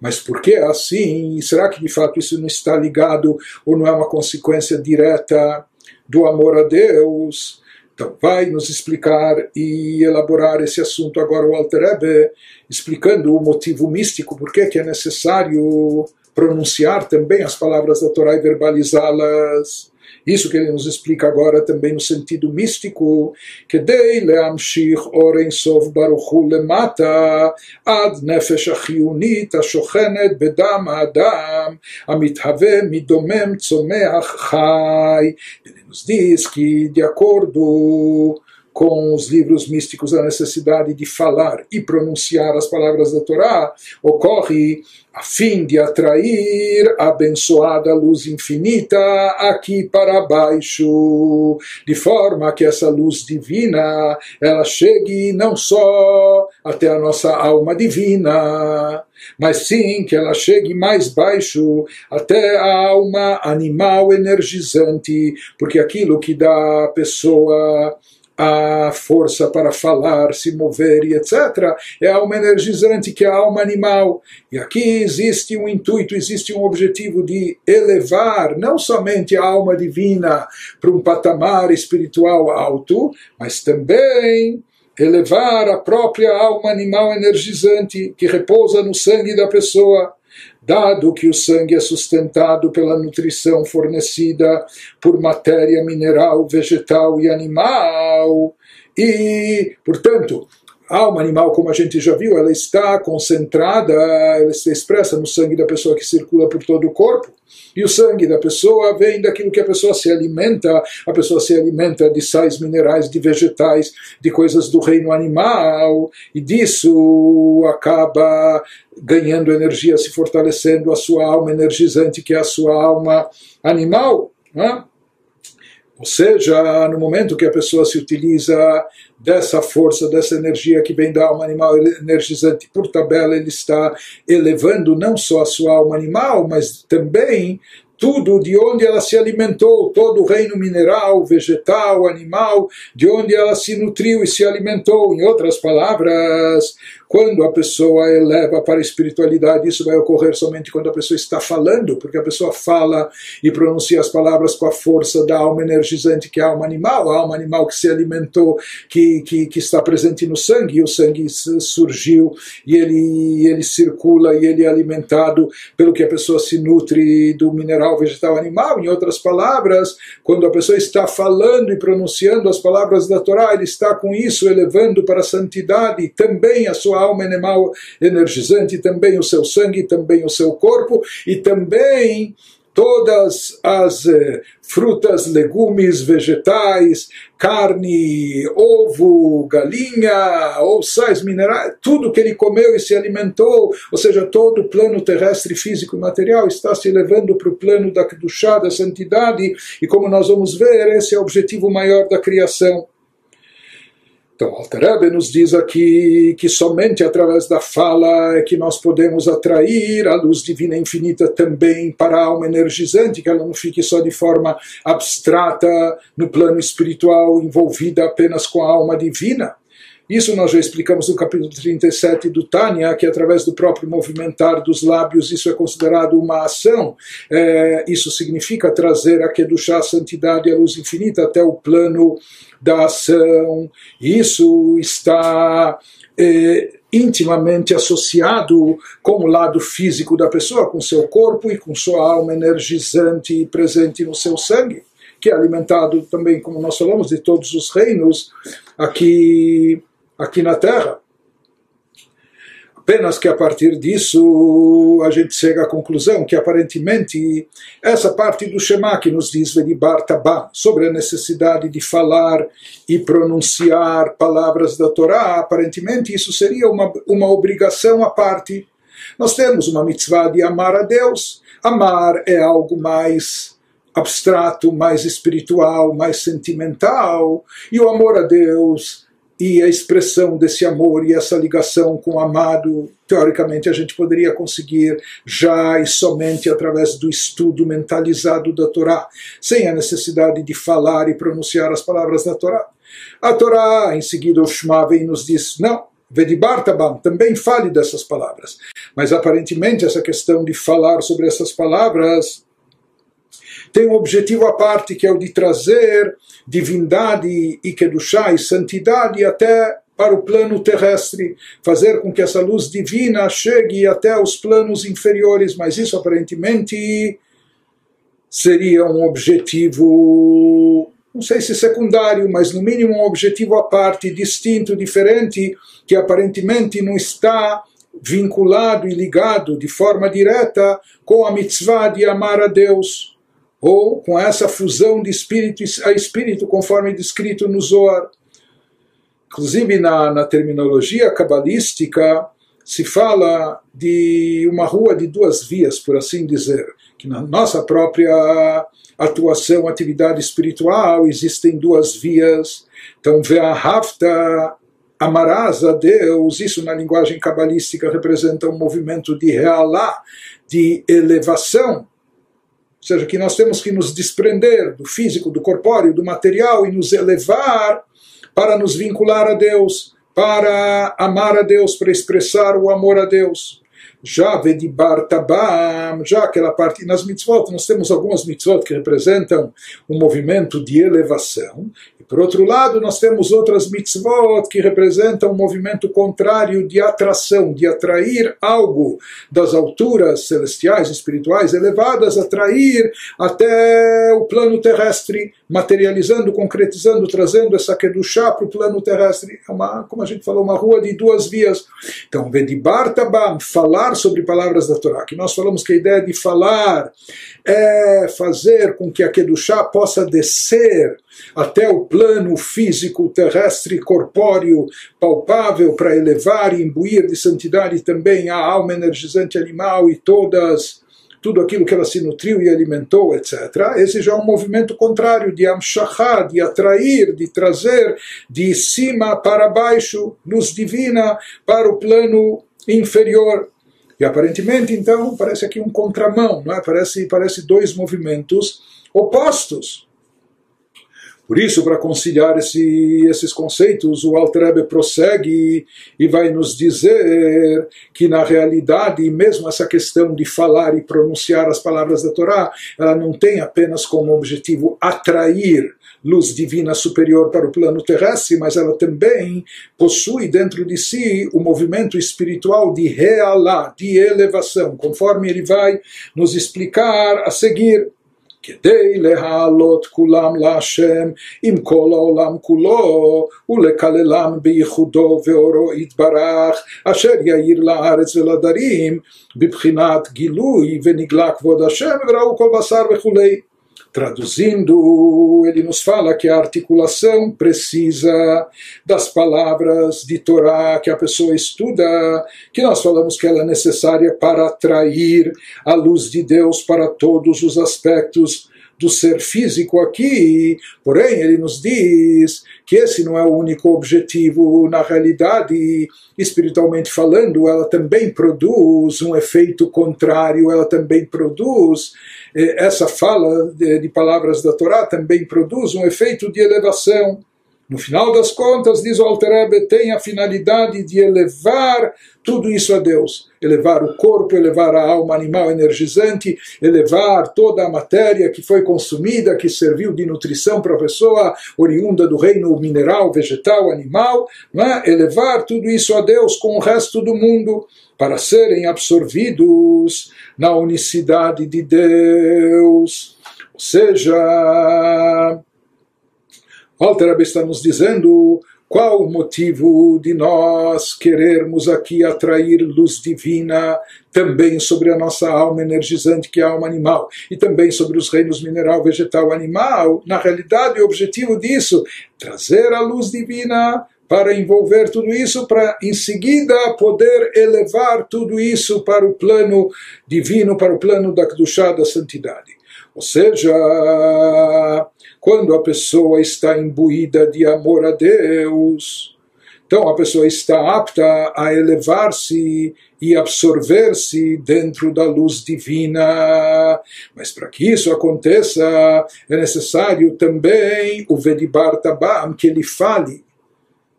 Mas por que assim? Será que de fato isso não está ligado ou não é uma consequência direta do amor a Deus? Então, vai nos explicar e elaborar esse assunto agora o Alter Rebbe, explicando o motivo místico, por que é necessário pronunciar também as palavras da Torá e verbalizá-las. Isso que ele nos explica agora também no sentido místico, que dei leamshich oren sov baruchu lemata ad nefesh achiunit השוכנת בדם האדם המתהווה מדומם צומח חי. Ele nos diz que de acordo com os livros místicos a necessidade de falar e pronunciar as palavras da Torá ocorre a fim de atrair a abençoada luz infinita aqui para baixo, de forma que essa luz divina ela chegue não só até a nossa alma divina, mas sim que ela chegue mais baixo até a alma animal energizante, porque aquilo que dá à pessoa a força para falar, se mover e etc. É a alma energizante, que é a alma animal. E aqui existe um intuito, existe um objetivo de elevar não somente a alma divina para um patamar espiritual alto, mas também elevar a própria alma animal energizante que repousa no sangue da pessoa dado que o sangue é sustentado pela nutrição fornecida por matéria mineral, vegetal e animal, e, portanto, a alma animal, como a gente já viu, ela está concentrada, ela está expressa no sangue da pessoa que circula por todo o corpo. E o sangue da pessoa vem daquilo que a pessoa se alimenta. A pessoa se alimenta de sais minerais, de vegetais, de coisas do reino animal. E disso acaba ganhando energia, se fortalecendo a sua alma energizante, que é a sua alma animal. Né? Ou seja, no momento que a pessoa se utiliza dessa força, dessa energia que vem da alma animal energizante, por tabela, ele está elevando não só a sua alma animal, mas também tudo de onde ela se alimentou, todo o reino mineral, vegetal, animal, de onde ela se nutriu e se alimentou. Em outras palavras, quando a pessoa eleva para a espiritualidade, isso vai ocorrer somente quando a pessoa está falando, porque a pessoa fala e pronuncia as palavras com a força da alma energizante, que é a alma animal, a alma animal que se alimentou, que, que, que está presente no sangue, e o sangue surgiu e ele, ele circula e ele é alimentado pelo que a pessoa se nutre do mineral, vegetal, animal. Em outras palavras, quando a pessoa está falando e pronunciando as palavras da Torá, ele está com isso elevando para a santidade também a sua alma animal energizante, também o seu sangue, também o seu corpo e também todas as eh, frutas, legumes, vegetais, carne, ovo, galinha, ou sais minerais, tudo que ele comeu e se alimentou, ou seja, todo o plano terrestre, físico e material está se elevando para o plano da chá, da santidade, e como nós vamos ver, esse é o objetivo maior da criação. Então, Alter nos diz aqui que somente através da fala é que nós podemos atrair a luz divina infinita também para a alma energizante, que ela não fique só de forma abstrata no plano espiritual, envolvida apenas com a alma divina. Isso nós já explicamos no capítulo 37 do Tânia, que através do próprio movimentar dos lábios isso é considerado uma ação. É, isso significa trazer a Kedushá, a santidade, a luz infinita até o plano da ação. Isso está é, intimamente associado com o lado físico da pessoa, com seu corpo e com sua alma energizante presente no seu sangue, que é alimentado também, como nós falamos, de todos os reinos aqui aqui na Terra. Apenas que a partir disso a gente chega à conclusão que aparentemente essa parte do Shema que nos diz Vedibar Tabá sobre a necessidade de falar e pronunciar palavras da Torá, aparentemente isso seria uma, uma obrigação à parte. Nós temos uma mitzvah de amar a Deus. Amar é algo mais abstrato, mais espiritual, mais sentimental, e o amor a Deus e a expressão desse amor e essa ligação com o amado, teoricamente a gente poderia conseguir já e somente através do estudo mentalizado da Torá, sem a necessidade de falar e pronunciar as palavras da Torá. A Torá, em seguida, o Shema vem e nos diz: não, Vedibartabam, também fale dessas palavras. Mas aparentemente essa questão de falar sobre essas palavras tem um objetivo à parte, que é o de trazer divindade e Kedushá e santidade até para o plano terrestre, fazer com que essa luz divina chegue até os planos inferiores, mas isso aparentemente seria um objetivo não sei se secundário, mas no mínimo um objetivo à parte, distinto, diferente, que aparentemente não está vinculado e ligado de forma direta com a mitzvah de amar a Deus, ou com essa fusão de espírito a espírito, conforme descrito no Zohar. Inclusive, na, na terminologia cabalística, se fala de uma rua de duas vias, por assim dizer, que na nossa própria atuação, atividade espiritual, existem duas vias. Então, Ve'ahavta, amarás a Deus, isso na linguagem cabalística representa um movimento de realá, de elevação. Ou seja, que nós temos que nos desprender do físico, do corpóreo, do material e nos elevar para nos vincular a Deus, para amar a Deus, para expressar o amor a Deus. Já Vedibar Tabam, já aquela parte, nas mitzvot, nós temos algumas mitzvot que representam um movimento de elevação, por outro lado, nós temos outras mitzvot que representam um movimento contrário de atração, de atrair algo das alturas celestiais, espirituais elevadas, atrair até o plano terrestre, materializando, concretizando, trazendo essa kedushá para o plano terrestre. É uma, como a gente falou, uma rua de duas vias. Então, Vedibar Tabam, falar sobre palavras da Torá, que nós falamos que a ideia de falar é fazer com que a Kedushá possa descer até o plano físico, terrestre, corpóreo, palpável, para elevar e imbuir de santidade também a alma energizante animal e todas tudo aquilo que ela se nutriu e alimentou, etc. Esse já é um movimento contrário de amshachá, de atrair, de trazer de cima para baixo, luz divina para o plano inferior. E aparentemente, então, parece aqui um contramão, não é? parece, parece dois movimentos opostos. Por isso, para conciliar esse, esses conceitos, o Alter Rebbe prossegue e vai nos dizer que, na realidade, mesmo essa questão de falar e pronunciar as palavras da Torá, ela não tem apenas como objetivo atrair luz divina superior para o plano terrestre, mas ela também possui dentro de si o movimento espiritual de realá, de elevação, conforme ele vai nos explicar a seguir. כדי להעלות כולם להשם עם כל העולם כולו ולקללם בייחודו ואורו יתברך אשר יאיר לארץ ולדרים בבחינת גילוי ונגלה כבוד השם וראו כל בשר וכולי Traduzindo, ele nos fala que a articulação precisa das palavras de Torá que a pessoa estuda, que nós falamos que ela é necessária para atrair a luz de Deus para todos os aspectos do ser físico aqui, porém ele nos diz que esse não é o único objetivo, na realidade, espiritualmente falando, ela também produz um efeito contrário, ela também produz, essa fala de, de palavras da Torá também produz um efeito de elevação. No final das contas, diz o Alter tem a finalidade de elevar tudo isso a Deus. Elevar o corpo, elevar a alma animal energizante, elevar toda a matéria que foi consumida, que serviu de nutrição para a pessoa, oriunda do reino mineral, vegetal, animal, não é? elevar tudo isso a Deus com o resto do mundo, para serem absorvidos na unicidade de Deus. Ou seja, Walter está nos dizendo qual o motivo de nós querermos aqui atrair luz divina também sobre a nossa alma energizante, que é a alma animal, e também sobre os reinos mineral, vegetal, animal. Na realidade, o objetivo disso é trazer a luz divina para envolver tudo isso, para em seguida poder elevar tudo isso para o plano divino, para o plano da Kedushá, da santidade. Ou seja, quando a pessoa está imbuída de amor a Deus, então a pessoa está apta a elevar-se e absorver-se dentro da luz divina. Mas para que isso aconteça, é necessário também o Vedibar Tabam, que ele fale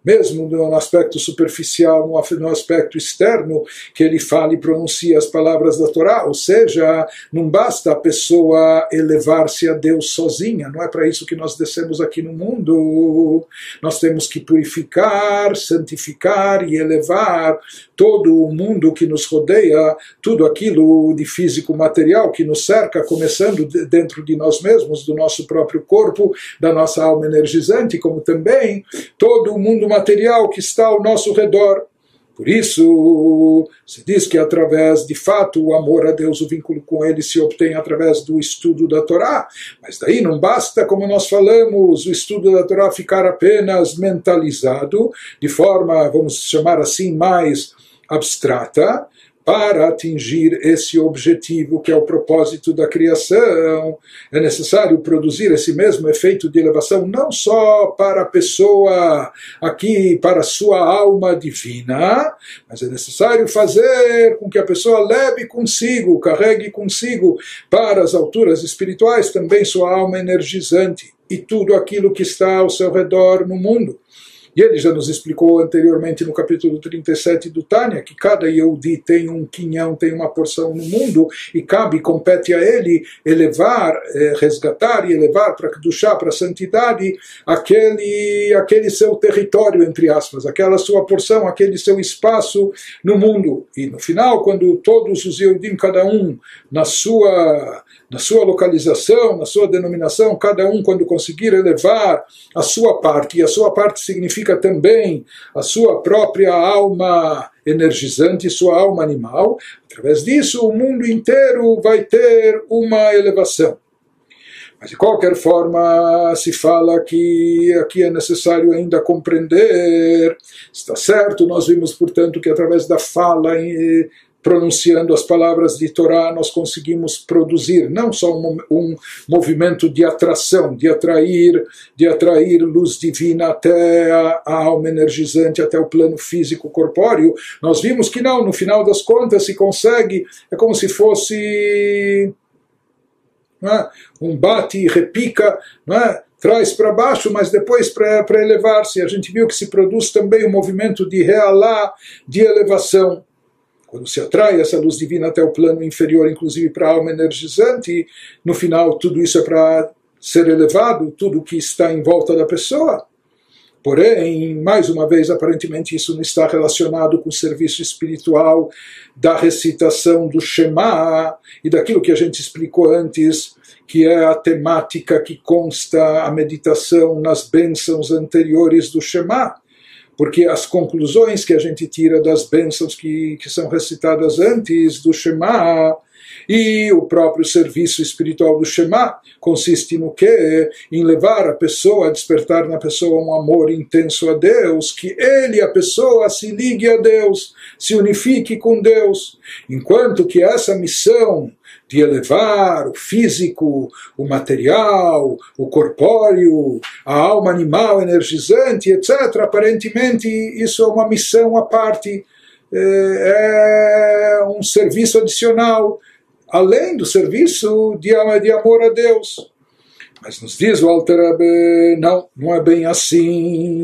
mesmo no aspecto superficial, no aspecto externo, que ele fale e pronuncie as palavras da Torá. Ou seja, não basta a pessoa elevar-se a Deus sozinha, não é para isso que nós descemos aqui no mundo. Nós temos que purificar, santificar e elevar todo o mundo que nos rodeia, tudo aquilo de físico material que nos cerca, começando dentro de nós mesmos, do nosso próprio corpo, da nossa alma energizante, como também todo o mundo material que está ao nosso redor. Por isso, se diz que através, de fato, o amor a Deus, o vínculo com Ele se obtém através do estudo da Torá. Mas daí não basta, como nós falamos, o estudo da Torá ficar apenas mentalizado, de forma, vamos chamar assim, mais abstrata, para atingir esse objetivo que é o propósito da criação, é necessário produzir esse mesmo efeito de elevação não só para a pessoa aqui, para a sua alma divina, mas é necessário fazer com que a pessoa leve consigo, carregue consigo para as alturas espirituais também sua alma energizante e tudo aquilo que está ao seu redor no mundo. E ele já nos explicou anteriormente no capítulo 37 do Tânia que cada Yehudi tem um quinhão, tem uma porção no mundo e cabe, compete a ele elevar, eh, resgatar e elevar para Kedushá, para a santidade, aquele, aquele seu território, entre aspas, aquela sua porção, aquele seu espaço no mundo. E no final, quando todos os Yehudim, cada um na sua na sua localização, na sua denominação, cada um quando conseguir elevar a sua parte, e a sua parte significa também a sua própria alma energizante, sua alma animal, através disso o mundo inteiro vai ter uma elevação. Mas de qualquer forma, se fala que aqui é necessário ainda compreender, está certo, nós vimos, portanto, que através da fala pronunciando as palavras de Torá, nós conseguimos produzir não só um, um, movimento de atração, de atrair, de atrair luz divina até a, a, alma energizante, até o plano físico corpóreo. Nós vimos que não, no final das contas se consegue, é como se fosse é? um bate e repica, não é? traz para baixo, mas depois para elevar-se. A gente viu que se produz também um movimento de realá, de elevação quando se atrai essa luz divina até o plano inferior, inclusive para a alma energizante, no final tudo isso é para ser elevado, tudo que está em volta da pessoa. Porém, mais uma vez, aparentemente isso não está relacionado com o serviço espiritual da recitação do Shema e daquilo que a gente explicou antes, que é a temática que consta a meditação nas bênçãos anteriores do Shema porque as conclusões que a gente tira das bênçãos que, que são recitadas antes do Shema e o próprio serviço espiritual do Shema consiste no que? Em levar a pessoa, a despertar na pessoa um amor intenso a Deus, que ele, a pessoa, se ligue a Deus, se unifique com Deus. Enquanto que essa missão de elevar o físico, o material, o corpóreo, a alma animal energizante, etc. Aparentemente, isso é uma missão à parte, eh, é um serviço adicional, além do serviço de amor a Deus. Mas nos diz o Alter não, não é bem assim.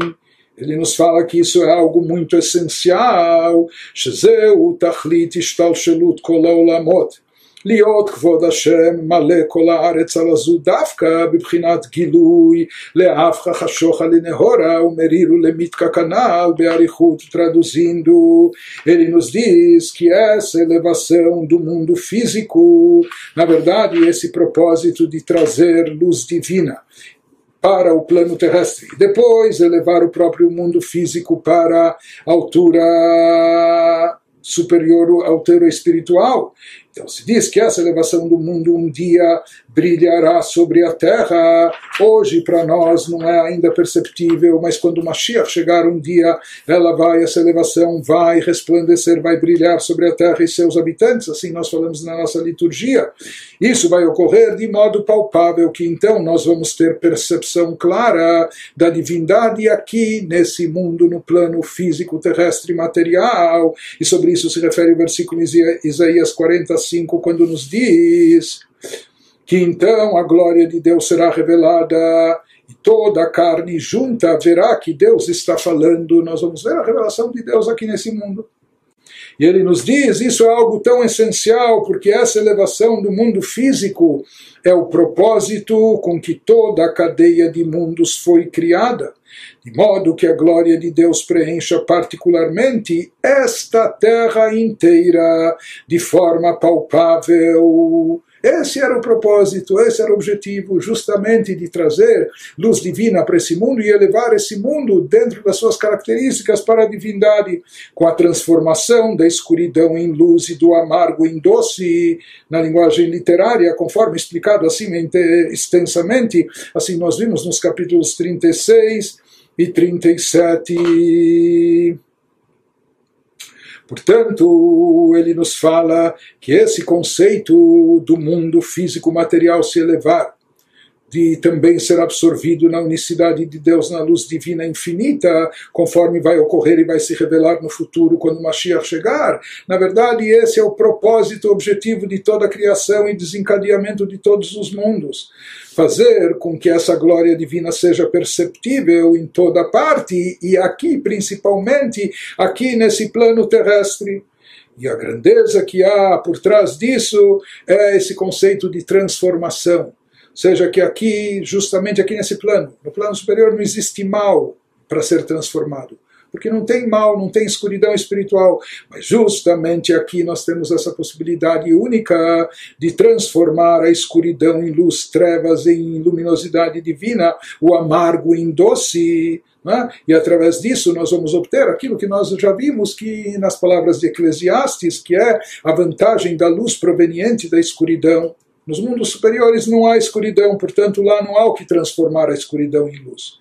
Ele nos fala que isso é algo muito essencial. Shezeu tachlit ishtal shelut kol haolamot. להיות כבוד השם מלא כל הארץ על הזו דווקא בבחינת גילוי לאף חשוכה לנהורה ומרירו למיתקה כנ"ל באריכות traduzindo ele nos diz que essa elevação do mundo físico na verdade esse propósito de trazer luz divina para o plano terrestre. Depois elevar o próprio mundo físico para a altura superior, a altura espiritual. então se diz que essa elevação do mundo um dia brilhará sobre a terra. Hoje para nós não é ainda perceptível, mas quando Mashiach chegar um dia, ela vai, essa elevação vai resplandecer, vai brilhar sobre a terra e seus habitantes. Assim nós falamos na nossa liturgia. Isso vai ocorrer de modo palpável, que então nós vamos ter percepção clara da divindade aqui nesse mundo, no plano físico, terrestre, material. E sobre isso se refere o versículo Isaías 45, quando nos diz que então a glória de Deus será revelada e toda a carne junta verá que Deus está falando. Nós vamos ver a revelação de Deus aqui nesse mundo. E ele nos diz: isso é algo tão essencial, porque essa elevação do mundo físico é o propósito com que toda a cadeia de mundos foi criada, de modo que a glória de Deus preencha particularmente esta terra inteira de forma palpável esse era o propósito, esse era o objetivo, justamente de trazer luz divina para esse mundo e elevar esse mundo dentro das suas características para a divindade, com a transformação da escuridão em luz e do amargo em doce, na linguagem literária, conforme explicado assim extensamente, assim nós vimos nos capítulos 36 e 37. Portanto, ele nos fala que esse conceito do mundo físico material se elevar, de também ser absorvido na unicidade de Deus, na luz divina infinita, conforme vai ocorrer e vai se revelar no futuro quando Mashiach chegar. Na verdade, esse é o propósito, o objetivo de toda a criação e desencadeamento de todos os mundos fazer com que essa glória divina seja perceptível em toda parte e aqui principalmente aqui nesse plano terrestre. E a grandeza que há por trás disso é esse conceito de transformação. Seja que aqui, justamente aqui nesse plano, no plano superior não existe mal para ser transformado porque não tem mal, não tem escuridão espiritual. Mas justamente aqui nós temos essa possibilidade única de transformar a escuridão em luz, trevas em luminosidade divina, o amargo em doce. É? E através disso nós vamos obter aquilo que nós já vimos que nas palavras de Eclesiastes, que é a vantagem da luz proveniente da escuridão. Nos mundos superiores não há escuridão, portanto lá não há o que transformar a escuridão em luz.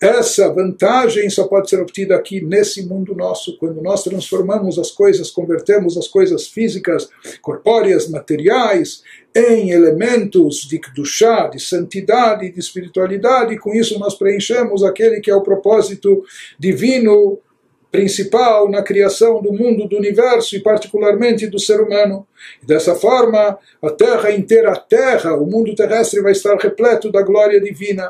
Essa vantagem só pode ser obtida aqui nesse mundo nosso, quando nós transformamos as coisas, convertemos as coisas físicas, corpóreas, materiais, em elementos de chá, de santidade, de espiritualidade, com isso nós preenchemos aquele que é o propósito divino principal na criação do mundo, do universo e particularmente do ser humano. E dessa forma, a terra inteira, a terra, o mundo terrestre vai estar repleto da glória divina.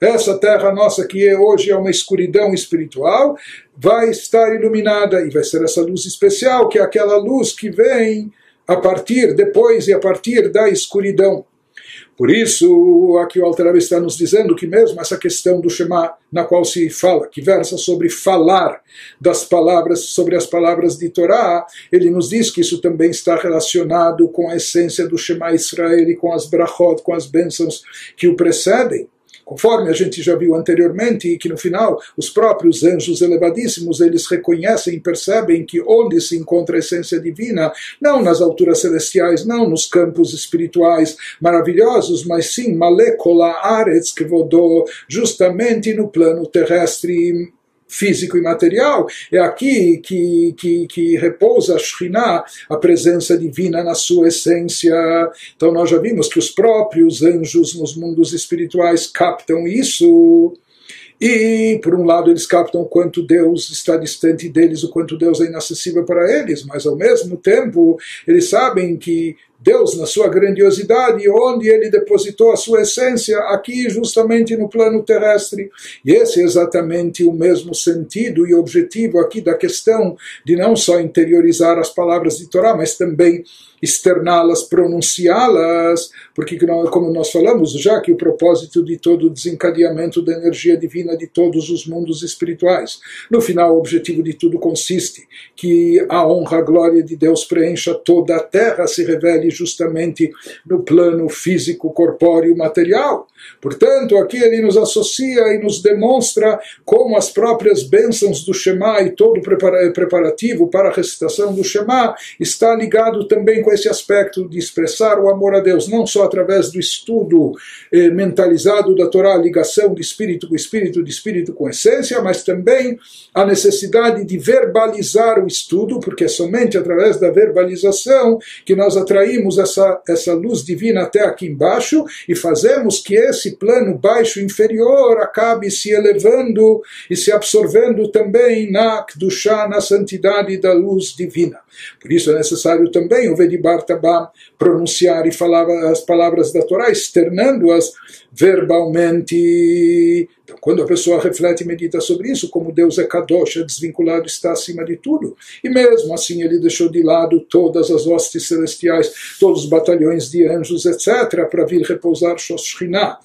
Essa terra nossa, que é hoje é uma escuridão espiritual, vai estar iluminada e vai ser essa luz especial, que é aquela luz que vem a partir, depois e a partir da escuridão. Por isso, aqui o Altarab está nos dizendo que mesmo essa questão do Shema, na qual se fala, que versa sobre falar das palavras, sobre as palavras de Torá, ele nos diz que isso também está relacionado com a essência do Shema Israel e com as brachot, com as bênçãos que o precedem conforme a gente já viu anteriormente, e que no final os próprios anjos elevadíssimos eles reconhecem e percebem que onde se encontra a essência divina, não nas alturas celestiais, não nos campos espirituais maravilhosos, mas sim Malekola Aretz Kvodô, justamente no plano terrestre físico e material, é aqui que, que, que repousa a Shekhinah, a presença divina na sua essência. Então nós já vimos que os próprios anjos nos mundos espirituais captam isso. E, por um lado, eles captam o quanto Deus está distante deles, o quanto Deus é inacessível para eles, mas, ao mesmo tempo, eles sabem que Deus, na sua grandiosidade, onde ele depositou a sua essência, aqui justamente no plano terrestre. E esse é exatamente o mesmo sentido e objetivo aqui da questão de não só interiorizar as palavras de Torá, mas também externá-las, pronunciá-las, porque, como nós falamos já, que o propósito de todo o desencadeamento da energia divina de todos os mundos espirituais. No final, o objetivo de tudo consiste que a honra, a glória de Deus preencha toda a terra, se revele justamente no plano físico, corpóreo, material. Portanto, aqui ele nos associa e nos demonstra como as próprias bênçãos do Shema e todo o preparativo para a recitação do Shema está ligado também com esse aspecto de expressar o amor a Deus, não só através do estudo eh, mentalizado da Torá, a ligação de espírito com espírito, de espírito com essência, mas também a necessidade de verbalizar o estudo, porque é somente através da verbalização que nós atraímos essa, essa luz divina até aqui embaixo e fazemos que esse plano baixo inferior acabe se elevando e se absorvendo também na Kedushá, na santidade da luz divina. Por isso é necessário também o Vedibar Tabam pronunciar e falar as palavras da Torá, externando-as verbalmente. Então, quando a pessoa reflete e medita sobre isso, como Deus é Kadosh, é desvinculado, está acima de tudo. E mesmo assim ele deixou de lado todas as hostes celestiais, todos os batalhões de anjos, etc., para vir repousar Shoshrinah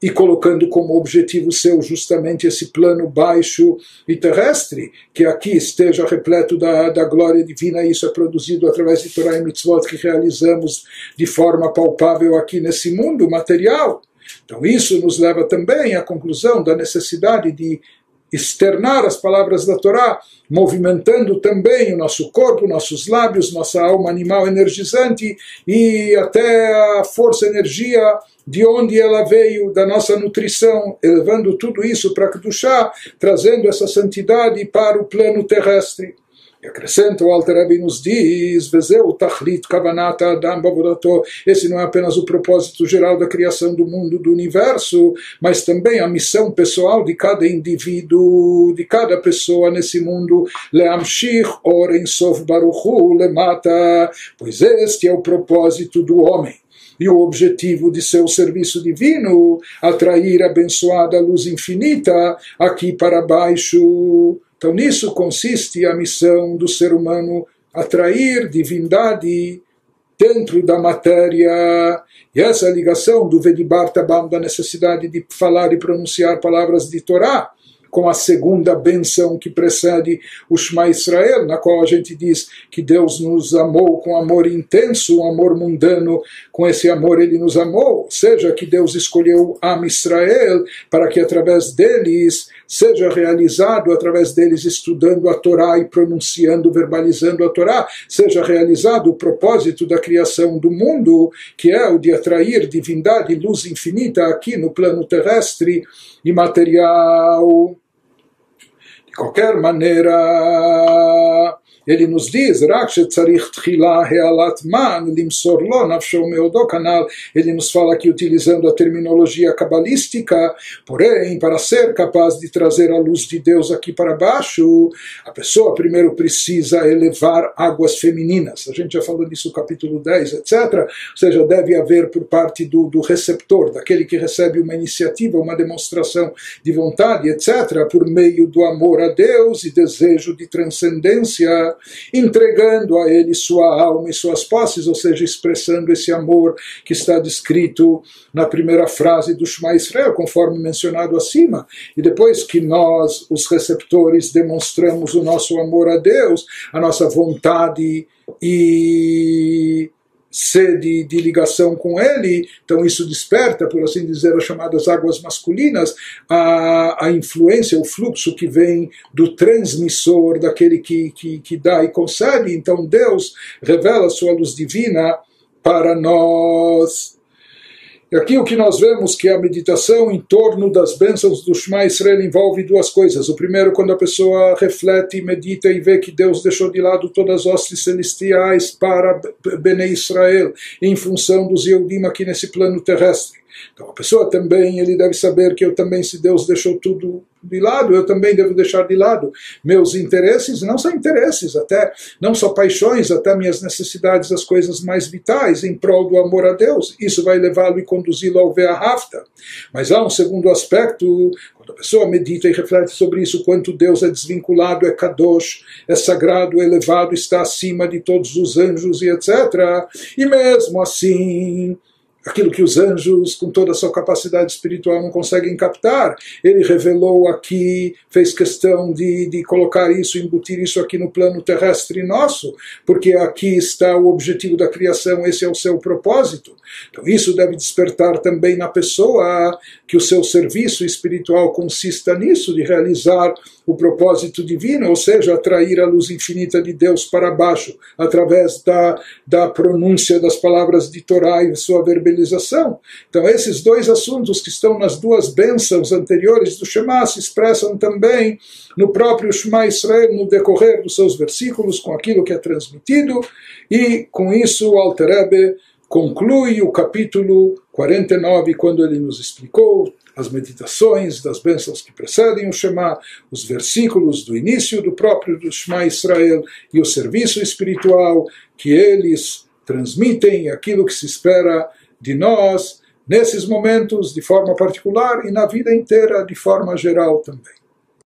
e colocando como objetivo seu justamente esse plano baixo e terrestre, que aqui esteja repleto da, da glória divina, e isso é produzido através de Torah e Mitzvot que realizamos de forma palpável aqui nesse mundo material. Então, isso nos leva também à conclusão da necessidade de externar as palavras da Torá, movimentando também o nosso corpo, nossos lábios, nossa alma animal energizante e até a força, energia de onde ela veio, da nossa nutrição, elevando tudo isso para Kedushá, trazendo essa santidade para o plano terrestre. E acrescenta o Alter Rebbe nos diz, Vezeu Tachlit Kavanata Adam Bavodato, esse não é apenas o propósito geral da criação do mundo, do universo, mas também a missão pessoal de cada indivíduo, de cada pessoa nesse mundo, Leamshich Oren Sof Baruchu Lemata, pois este é o propósito do homem e o objetivo de seu serviço divino, atrair a abençoada luz infinita aqui para baixo. Então, nisso consiste a missão do ser humano atrair divindade dentro da matéria. E essa ligação do Vedibar Tabam, da necessidade de falar e pronunciar palavras de Torá, com a segunda benção que precede o Shema Israel, na qual a gente diz que Deus nos amou com amor intenso, um amor mundano, com esse amor ele nos amou, ou seja, que Deus escolheu Am Israel para que através deles seja realizado, através deles estudando a Torá e pronunciando, verbalizando a Torá, seja realizado o propósito da criação do mundo, que é o de atrair divindade e luz infinita aqui no plano terrestre e material. De qualquer maneira, ele nos diz, ele nos fala aqui utilizando a terminologia cabalística, porém, para ser capaz de trazer a luz de Deus aqui para baixo, a pessoa primeiro precisa elevar águas femininas. A gente já falou disso no capítulo 10, etc. Ou seja, deve haver por parte do, do receptor, daquele que recebe uma iniciativa, uma demonstração de vontade, etc., por meio do amor a Deus e desejo de transcendência entregando a ele sua alma e suas posses, ou seja, expressando esse amor que está descrito na primeira frase do Shema Israel, conforme mencionado acima. E depois que nós, os receptores, demonstramos o nosso amor a Deus, a nossa vontade e sede de ligação com ele, então isso desperta, por assim dizer, as chamadas águas masculinas, a, a influência, o fluxo que vem do transmissor, daquele que, que, que dá e concede. Então Deus revela sua luz divina para nós. E aqui o que nós vemos que a meditação em torno das bênçãos do Shema Israel envolve duas coisas. O primeiro, quando a pessoa reflete, medita e vê que Deus deixou de lado todas as hostes celestiais para Bene Israel, em função dos Yehudim aqui nesse plano terrestre. Então a pessoa também, ele deve saber que eu também, se Deus deixou tudo de lado, eu também devo deixar de lado meus interesses, não só interesses, até não só paixões, até minhas necessidades, as coisas mais vitais em prol do amor a Deus. Isso vai levá-lo e conduzi-lo ao Ve'ahavta. Mas há um segundo aspecto, quando a pessoa medita e reflete sobre isso, quanto Deus é desvinculado, é kadosh, é sagrado, é elevado, está acima de todos os anjos e etc. E mesmo assim, aquilo que os anjos, com toda a sua capacidade espiritual, não conseguem captar. Ele revelou aqui, fez questão de, de colocar isso, embutir isso aqui no plano terrestre nosso, porque aqui está o objetivo da criação, esse é o seu propósito. Então, isso deve despertar também na pessoa que o seu serviço espiritual consista nisso, de realizar o propósito divino, ou seja, atrair a luz infinita de Deus para baixo, através da, da pronúncia das palavras de Torá e sua verbalização. Então, esses dois assuntos que estão nas duas bênçãos anteriores do Shema se expressam também no próprio Shema Israel, no decorrer dos seus versículos, com aquilo que é transmitido, e com isso o Alter Rebbe conclui o capítulo 49, quando ele nos explicou as meditações das bênçãos que precedem o Shema, os versículos do início do próprio Shema Israel e o serviço espiritual que eles transmitem, aquilo que se espera de nós nesses momentos de forma particular e na vida inteira de forma geral também.